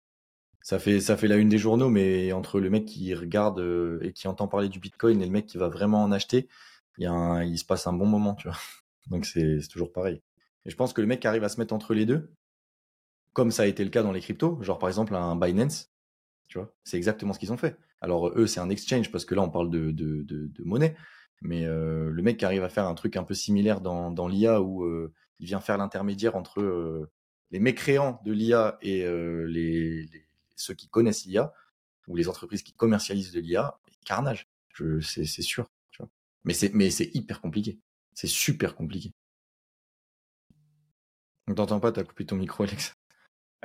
ça fait, ça fait la une des journaux, mais entre le mec qui regarde et qui entend parler du Bitcoin et le mec qui va vraiment en acheter, il, y a il se passe un bon moment, tu vois. Donc c'est toujours pareil. Et je pense que le mec qui arrive à se mettre entre les deux, comme ça a été le cas dans les cryptos, genre par exemple un Binance, tu vois, c'est exactement ce qu'ils ont fait. Alors eux, c'est un exchange parce que là, on parle de, de, de, monnaie, mais euh, le mec qui arrive à faire un truc un peu similaire dans, dans l'IA où euh, il vient faire l'intermédiaire entre euh, les mécréants de l'IA et les, les, ceux qui connaissent l'IA ou les entreprises qui commercialisent de l'IA, carnage, c'est sûr. Mais c'est, mais c'est hyper compliqué. C'est super compliqué. On t'entend pas, t'as coupé ton micro, Alex.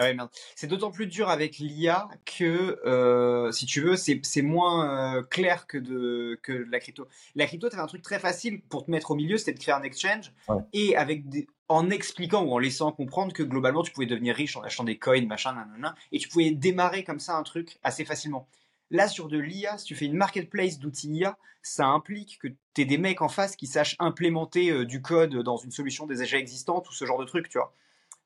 Ah ouais, merde. C'est d'autant plus dur avec l'IA que, euh, si tu veux, c'est, moins euh, clair que, de, que la crypto. La crypto, t'avais un truc très facile pour te mettre au milieu, c'était de créer un exchange. Et avec en expliquant ou en laissant comprendre que globalement, tu pouvais devenir riche en achetant des coins, machin, nanana, et tu pouvais démarrer comme ça un truc assez facilement. Là, sur de l'IA, si tu fais une marketplace d'outils IA, ça implique que tu aies des mecs en face qui sachent implémenter euh, du code dans une solution déjà existante ou ce genre de truc, tu vois.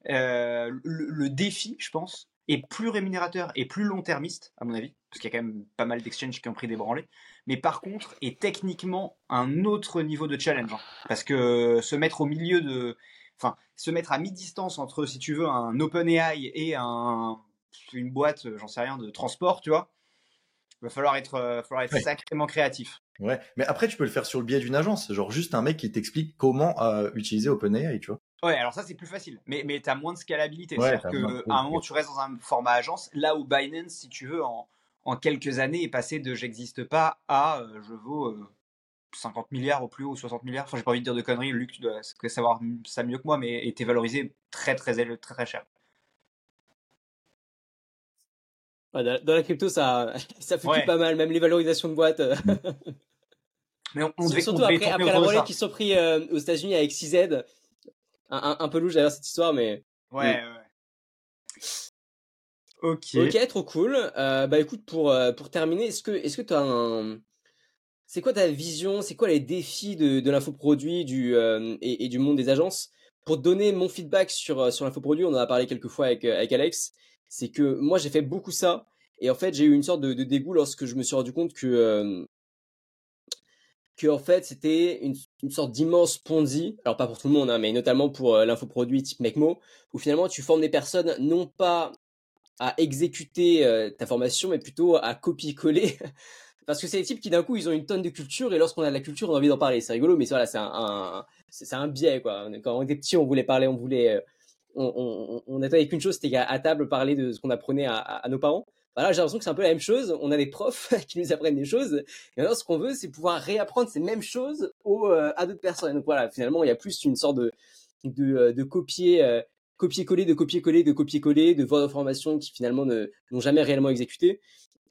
Euh, le, défi, je pense, est plus rémunérateur et plus long-termiste, à mon avis, parce qu'il y a quand même pas mal d'exchanges qui ont pris des branlées, mais par contre, est techniquement un autre niveau de challenge. Hein. parce que se mettre au milieu de. Enfin, se mettre à mi-distance entre, si tu veux, un OpenAI et un, une boîte, j'en sais rien, de transport, tu vois, va falloir être, euh, falloir être sacrément créatif. Ouais, mais après tu peux le faire sur le biais d'une agence, genre juste un mec qui t'explique comment euh, utiliser OpenAI, tu vois. Ouais, alors ça c'est plus facile, mais mais t'as moins de scalabilité, c'est-à-dire qu'à un moment tu restes dans un format agence, là où Binance, si tu veux, en, en quelques années est passé de j'existe pas à euh, je vaux 50 milliards au plus haut, 60 milliards. Enfin, j'ai pas envie de dire de conneries, Luc, tu dois savoir ça mieux que moi, mais était valorisé très très très très cher. dans, la crypto, ça, ça fait pas mal, même les valorisations de boîtes. Euh. Mais on, devait, surtout après, après la volée qui sont pris euh, aux États-Unis avec 6Z. Un, peu louche d'ailleurs cette histoire, mais. Ouais, mm. ouais. Ok. Ok, trop cool. Euh, bah écoute, pour, pour terminer, est-ce que est-ce que tu as un. C'est quoi ta vision C'est quoi les défis de, de l'infoproduit du, et, du monde des agences? Pour donner mon feedback sur, sur l'infoproduit, on en a parlé quelques fois avec, avec Alex c'est que moi j'ai fait beaucoup ça et en fait j'ai eu une sorte de, dégoût lorsque je me suis rendu compte que euh, que en fait c'était une, sorte d'immense Ponzi, alors pas pour tout le monde, hein, mais notamment pour euh, l'infoproduit type Mecmo, où finalement tu formes des personnes non pas à exécuter euh, ta formation, mais plutôt à copier-coller. Parce que c'est des types qui d'un coup ils ont une tonne de culture et lorsqu'on a de la culture on a envie d'en parler. C'est rigolo, mais voilà, c'est un, c'est un biais quoi. Quand on était petit, on voulait parler, on voulait on, on, n'attendait qu'une chose, c'était qu'à table parler de ce qu'on apprenait à, nos parents. Voilà, j'ai l'impression que c'est un peu la même chose. On a des profs qui nous apprennent des choses. Et maintenant, ce qu'on veut, c'est pouvoir réapprendre ces mêmes choses aux, euh, à d'autres personnes. Donc voilà, finalement, il y a plus une sorte de, de, euh, de copier, euh, copier-coller, de copier-coller, de copier-coller, de vendeurs de formation qui finalement n'ont jamais réellement exécuté.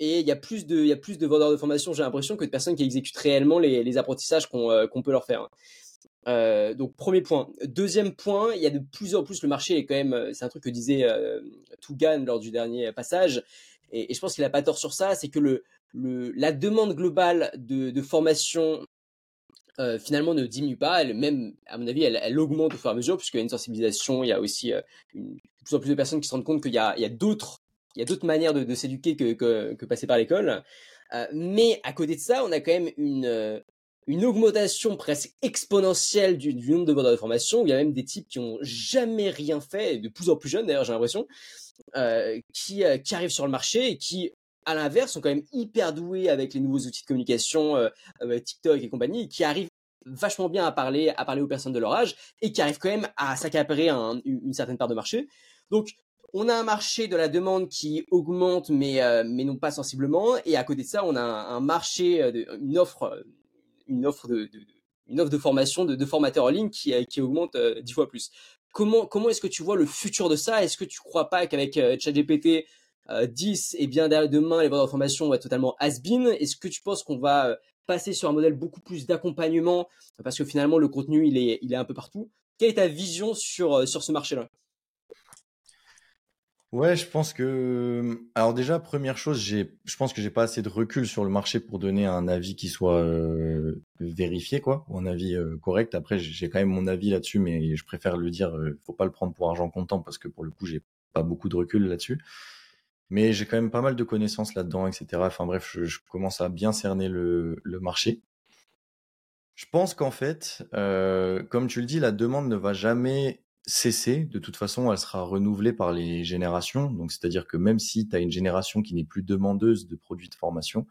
Et il y a plus de, il y a plus de vendeurs de formation, j'ai l'impression, que de personnes qui exécutent réellement les, apprentissages qu'on qu'on peut leur faire. Donc premier point. Deuxième point, il y a de plus en plus le marché est quand même, c'est un truc que disait euh, Tougan lors du dernier passage, et, je pense qu'il a pas tort sur ça, c'est que le, la demande globale de, formation euh, finalement ne diminue pas, elle, même à mon avis, elle, augmente au fur et à mesure puisqu'il y a une sensibilisation, il y a aussi une, de plus en plus de personnes qui se rendent compte qu'il y a, d'autres, il y a d'autres manières de, s'éduquer que, que, passer par l'école. mais à côté de ça, on a quand même une une augmentation presque exponentielle du, nombre de vendeurs de formation. Il y a même des types qui ont jamais rien fait, de plus en plus jeunes d'ailleurs, j'ai l'impression, euh, qui, euh, qui arrivent sur le marché et qui, à l'inverse, sont quand même hyper doués avec les nouveaux outils de communication, euh, TikTok et compagnie, qui arrivent vachement bien à parler, à parler aux personnes de leur âge et qui arrivent quand même à s'accaparer une certaine part de marché. Donc, on a un marché de la demande qui augmente, mais, mais non pas sensiblement. Et à côté de ça, on a un, marché, une offre, une offre de formation de, formateurs en ligne qui, qui augmente dix fois plus. Comment, comment est-ce que tu vois le futur de ça? Est-ce que tu crois pas qu'avec ChatGPT 10, et bien demain, les vendeurs de formation vont être totalement has-been Est-ce que tu penses qu'on va passer sur un modèle beaucoup plus d'accompagnement? Parce que finalement le contenu il est, il est un peu partout. Quelle est ta vision sur, euh, sur ce marché-là? Ouais, je pense que. Alors, déjà, première chose, j'ai, je pense que j'ai pas assez de recul sur le marché pour donner un avis qui soit euh, vérifié, quoi, ou un avis euh, correct. Après, j'ai quand même mon avis là-dessus, mais je préfère le dire. ne faut pas le prendre pour argent comptant parce que pour le coup, j'ai pas beaucoup de recul là-dessus. Mais j'ai quand même pas mal de connaissances là-dedans, etc. Enfin bref, je, commence à bien cerner le, marché. Je pense qu'en fait, euh, comme tu le dis, la demande ne va jamais cesser. De toute façon, elle sera renouvelée par les générations. Donc, c'est-à-dire que même si tu as une génération qui n'est plus demandeuse de produits de formation,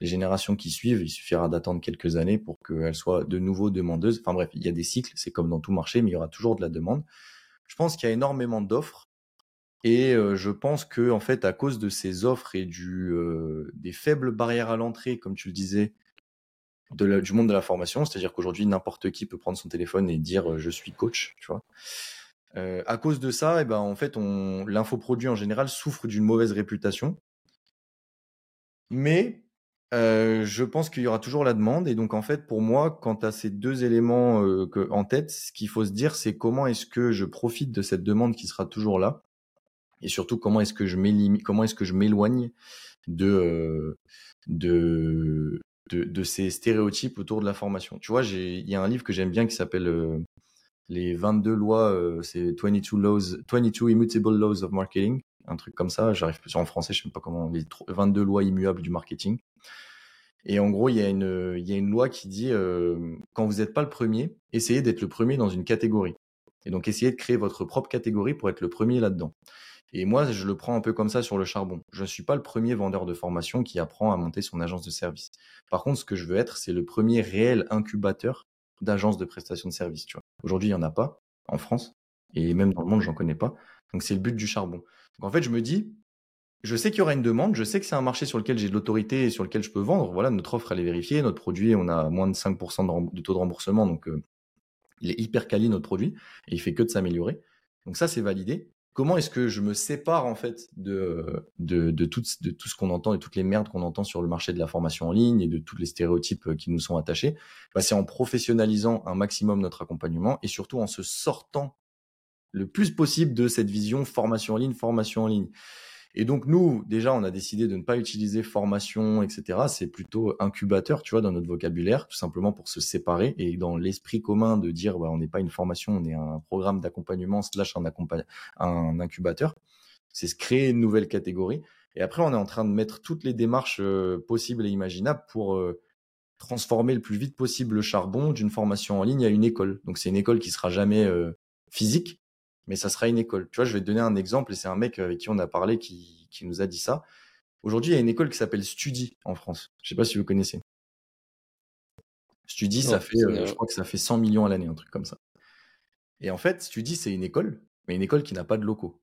les générations qui suivent, il suffira d'attendre quelques années pour qu'elles soient de nouveau demandeuses. Enfin bref, il y a des cycles, c'est comme dans tout marché, mais il y aura toujours de la demande. Je pense qu'il y a énormément d'offres et je pense que en fait, à cause de ces offres et du, des faibles barrières à l'entrée, comme tu le disais, du monde de la formation, c'est-à-dire qu'aujourd'hui, n'importe qui peut prendre son téléphone et dire je suis coach, tu vois. à cause de ça, et eh ben, en fait, l'infoproduit en général souffre d'une mauvaise réputation. Mais je pense qu'il y aura toujours la demande. Et donc, en fait, pour moi, quant à ces deux éléments en tête, ce qu'il faut se dire, c'est comment est-ce que je profite de cette demande qui sera toujours là et surtout comment est-ce que je que m'éloigne de, euh, de, ces stéréotypes autour de la formation. Tu vois, il y a un livre que j'aime bien qui s'appelle euh, les 22 lois, euh, c'est 22 laws, 22 immutable laws of marketing, un truc comme ça. J'arrive plus en français, je sais pas comment, les 22 lois immuables du marketing. Et en gros, il y a une, il y a une loi qui dit, quand vous n'êtes pas le premier, essayez d'être le premier dans une catégorie. Et donc, essayez de créer votre propre catégorie pour être le premier là-dedans. Et moi, je le prends un peu comme ça sur le charbon. Je ne suis pas le premier vendeur de formation qui apprend à monter son agence de service. Par contre, ce que je veux être, c'est le premier réel incubateur d'agence de prestation de service. Aujourd'hui, il n'y en a pas en France. Et même dans le monde, j'en connais pas. Donc, c'est le but du charbon. Donc, en fait, je me dis, je sais qu'il y aura une demande, je sais que c'est un marché sur lequel j'ai de l'autorité et sur lequel je peux vendre. Voilà, notre offre, elle est vérifiée. Notre produit, on a moins de 5% de, taux de remboursement. Donc, euh, il est hyper quali, notre produit. Et il fait que de s'améliorer. Donc, ça, c'est validé comment est-ce que je me sépare en fait de, de, de, tout, de tout ce qu'on entend et toutes les merdes qu'on entend sur le marché de la formation en ligne et de tous les stéréotypes euh, qui nous sont attachés? Bah, C'est en professionnalisant un maximum notre accompagnement et surtout en se sortant le plus possible de cette vision formation en ligne, formation en ligne. Et donc nous, déjà, on a décidé de ne pas utiliser formation, etc. C'est plutôt incubateur, tu vois, dans notre vocabulaire, tout simplement pour se séparer et dans l'esprit commun de dire, bah, on n'est pas une formation, on est un programme d'accompagnement slash un, incubateur. C'est se créer une nouvelle catégorie. Et après, on est en train de mettre toutes les démarches euh, possibles et imaginables pour euh, transformer le plus vite possible le charbon d'une formation en ligne à une école. Donc c'est une école qui sera jamais euh, physique, mais ça sera une école. Tu vois, je vais te donner un exemple, et c'est un mec avec qui on a parlé qui, qui nous a dit ça. Aujourd'hui, il y a une école qui s'appelle Studi en France. Je sais pas si vous connaissez. Studi, ça fait, euh, je crois que ça fait 100 millions à l'année, un truc comme ça. Et en fait, Studi, c'est une école, mais une école qui n'a pas de locaux.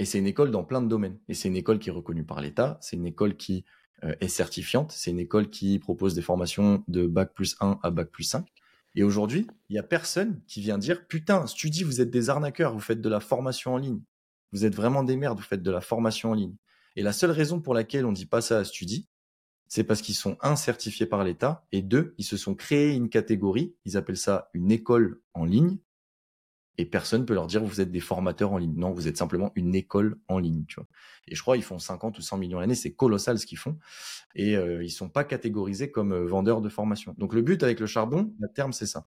Et c'est une école dans plein de domaines. Et c'est une école qui est reconnue par l'État, c'est une école qui euh, est certifiante, c'est une école qui propose des formations de bac plus 1 à bac plus 5. Et aujourd'hui, il n'y a personne qui vient dire Putain, Studi, vous êtes des arnaqueurs, vous faites de la formation en ligne. Vous êtes vraiment des merdes, vous faites de la formation en ligne. Et la seule raison pour laquelle on dit pas ça à Studi, c'est parce qu'ils sont un certifiés par l'État et deux, ils se sont créés une catégorie, ils appellent ça une école en ligne, et personne peut leur dire vous êtes des formateurs en ligne. Non, vous êtes simplement une école en ligne, tu vois. Et je crois ils font 50 ou 100 millions l'année, c'est colossal ce qu'ils font. Et euh, ils sont pas catégorisés comme euh, vendeurs de formation. Donc le but avec le charbon, à terme, c'est ça.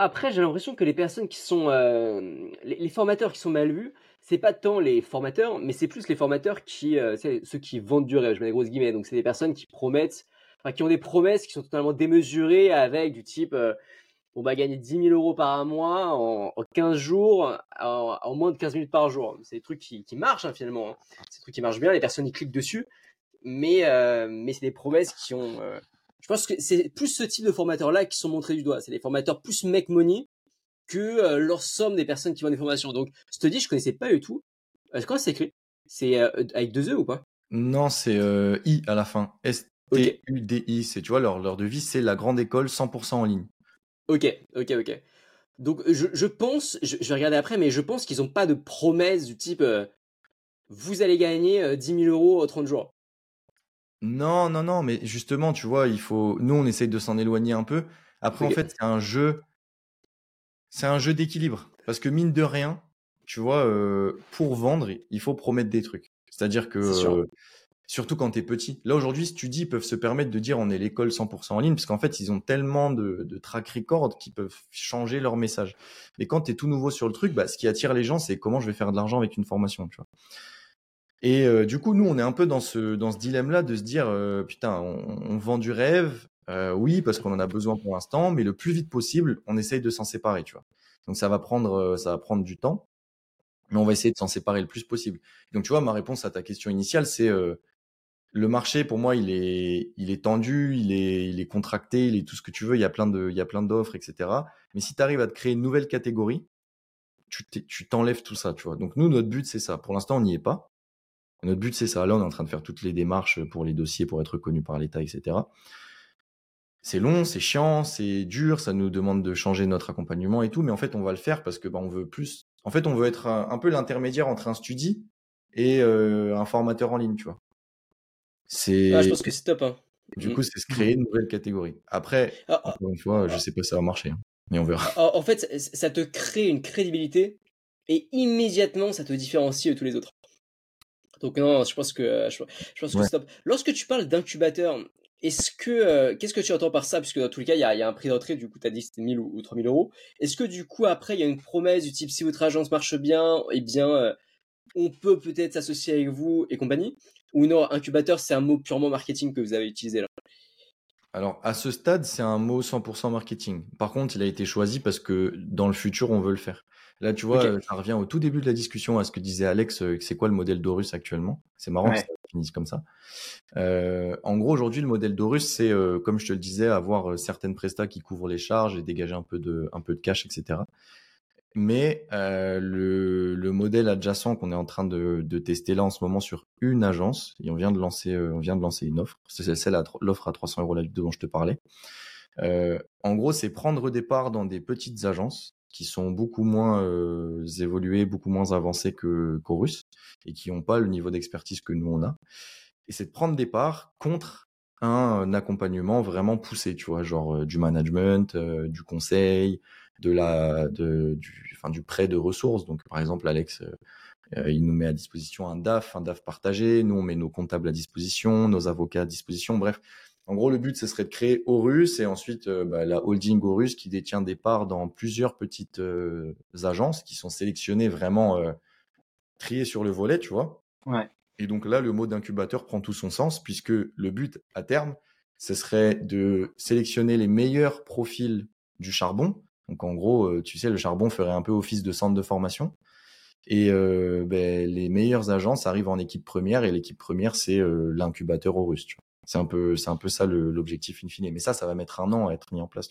Après, j'ai l'impression que les personnes qui sont euh, les, formateurs qui sont mal vus, c'est pas tant les formateurs, mais c'est plus les formateurs qui, ceux qui vendent du rêve. Je mets des grosses guillemets. Donc c'est des personnes qui promettent enfin, qui ont des promesses qui sont totalement démesurées avec du type, on va gagner 10 000 euros par mois en, 15 jours, en, moins de 15 minutes par jour. C'est des trucs qui, marchent hein, finalement. Hein. C'est des trucs qui marchent bien, les personnes y cliquent dessus, mais, mais c'est des promesses qui ont... je pense que c'est plus ce type de formateurs-là qui sont montrés du doigt. C'est des formateurs plus make money que leur somme des personnes qui vendent des formations. Donc, je te dis, je connaissais pas du tout. Comment c'est écrit? C'est avec deux E ou pas? Non, c'est I à la fin. S-T-U-D-I. C'est, tu vois, leur, leur devise, c'est la grande école 100% en ligne. Ok, ok, ok. Donc, je, pense, je, vais regarder après, mais je pense qu'ils n'ont pas de promesse du type vous allez gagner 10 000 euros en 30 jours. Non, non, non, mais justement, tu vois, il faut. Nous, on essaye de s'en éloigner un peu. Après, en fait, c'est un jeu c'est un jeu d'équilibre. Parce que mine de rien, tu vois, euh, pour vendre, il faut promettre des trucs. C'est-à-dire que, euh, surtout quand tu es petit. Là, aujourd'hui, si tu dis, ils peuvent se permettre de dire on est l'école 100% en ligne, parce qu'en fait, ils ont tellement de, de track record qu'ils peuvent changer leur message. Mais quand tu es tout nouveau sur le truc, bah, ce qui attire les gens, c'est comment je vais faire de l'argent avec une formation, tu vois. Et euh, du coup, nous, on est un peu dans ce, dans ce dilemme-là de se dire, putain, on, on, vend du rêve, euh, oui, parce qu'on en a besoin pour l'instant, mais le plus vite possible, on essaye de s'en séparer, tu vois. Donc ça va prendre, euh, ça va prendre du temps, mais on va essayer de s'en séparer le plus possible. Donc tu vois, ma réponse à ta question initiale, c'est euh, le marché pour moi, il est, tendu, il est, contracté, il est tout ce que tu veux. Il y a plein d'offres, etc. Mais si tu arrives à te créer une nouvelle catégorie, tu t'enlèves tout ça, tu vois. Donc nous, notre but, c'est ça. Pour l'instant, on n'y est pas. Notre but, c'est ça. Là, on est en train de faire toutes les démarches pour les dossiers, pour être reconnu par l'État, etc c'est long, c'est chiant, c'est dur, ça nous demande de changer notre accompagnement et tout, mais en fait, on va le faire parce que bah, on veut plus. En fait, on veut être un, peu l'intermédiaire entre un studi et euh, un formateur en ligne, tu vois. C'est. Ah, je pense que c'est top. Hein. Du coup, c'est se créer une nouvelle catégorie. Après, ah, ah. encore une fois, je sais pas si ça va marcher, hein, mais on verra. En fait, ça te crée une crédibilité et immédiatement, ça te différencie de tous les autres. Donc non, je pense que je, pense que c'est top. Lorsque tu parles d'incubateur, est-ce que, euh, qu'est-ce que tu entends par ça? Puisque dans tous les cas, il y a, un prix d'entrée, du coup, tu as dit c'était 1000 ou, ou 3000 euros. Est-ce que du coup, après, il y a une promesse du type si votre agence marche bien, eh bien, euh, on peut peut-être s'associer avec vous et compagnie? Ou non, incubateur, c'est un mot purement marketing que vous avez utilisé là alors, à ce stade, c'est un mot 100% marketing. Par contre, il a été choisi parce que dans le futur, on veut le faire. Là, tu vois, ça revient au tout début de la discussion à ce que disait Alex, euh, c'est quoi le modèle d'Orus actuellement? C'est marrant que ça finisse comme ça. Euh, en gros, aujourd'hui, le modèle d'Orus, c'est, euh, comme je te le disais, avoir certaines prestats qui couvrent les charges et dégager un peu de, un peu de cash, etc. Mais le, le, modèle adjacent qu'on est en train de, tester là en ce moment sur une agence, et on vient de lancer, on vient de lancer une offre, c'est celle l'offre à 300 euros la dont je te parlais. en gros, c'est prendre des parts dans des petites agences qui sont beaucoup moins euh, évolués, beaucoup moins avancés que Chorus et qui n'ont pas le niveau d'expertise que nous on a. Et c'est de prendre des parts contre un, accompagnement vraiment poussé, tu vois, genre euh, du management, euh, du conseil, de la, de, du, enfin, du prêt de ressources. Donc, par exemple, Alex, il nous met à disposition un DAF, un DAF partagé. Nous, on met nos comptables à disposition, nos avocats à disposition. Bref, en gros, le but, ce serait de créer Horus et ensuite euh, bah, la holding Horus qui détient des parts dans plusieurs petites euh, agences qui sont sélectionnées vraiment euh, triées sur le volet, tu vois. Ouais. Et donc là, le mot d'incubateur prend tout son sens puisque le but à terme, ce serait de sélectionner les meilleurs profils du charbon. Donc en gros, tu sais, le charbon ferait un peu office de centre de formation. Et ben, les meilleures agences arrivent en équipe première et l'équipe première, c'est l'incubateur Horus. Tu vois. C'est un peu, un peu ça l'objectif in fine. Mais ça, ça va mettre un an à être mis en place.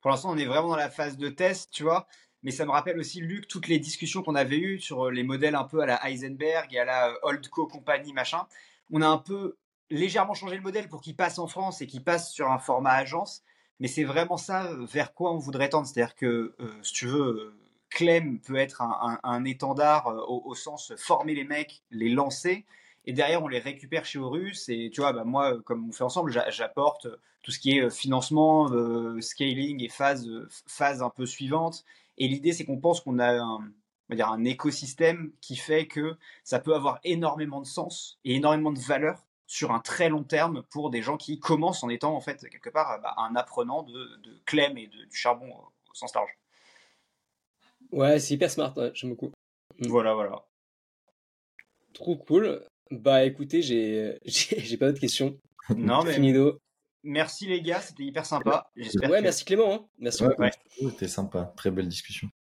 Pour l'instant, on est vraiment dans la phase de test, tu vois. Mais ça me rappelle aussi, Luc, toutes les discussions qu'on avait eues sur euh, les modèles un peu à la Heisenberg et à la euh, Oldco Company, machin. On a un peu légèrement changé le modèle pour qu'il passe en France et qu'il passe sur un format agence. Mais c'est vraiment ça euh, vers quoi on voudrait tendre. C'est-à-dire que, si tu veux, Clem peut être un, étendard au, sens former les mecs, les lancer et derrière on les récupère chez Horus et tu vois bah, moi comme on fait ensemble j'apporte tout ce qui est euh, financement euh, scaling et phase phase un peu suivante et l'idée c'est qu'on pense qu'on a un, dire un écosystème qui fait que ça peut avoir énormément de sens et énormément de valeur sur un très long terme pour des gens qui commencent en étant en fait quelque part bah, un apprenant de, de Clem et du charbon au sens large. Ouais, c'est hyper smart, j'aime beaucoup. Voilà, voilà. Trop cool. Bah écoutez, j'ai j'ai pas d'autres questions. Non, mais Finido. merci les gars, c'était hyper sympa. J'espère Ouais, que- merci Clément. hein. Merci Ouais, beaucoup. Ouais. C'était sympa, très belle discussion.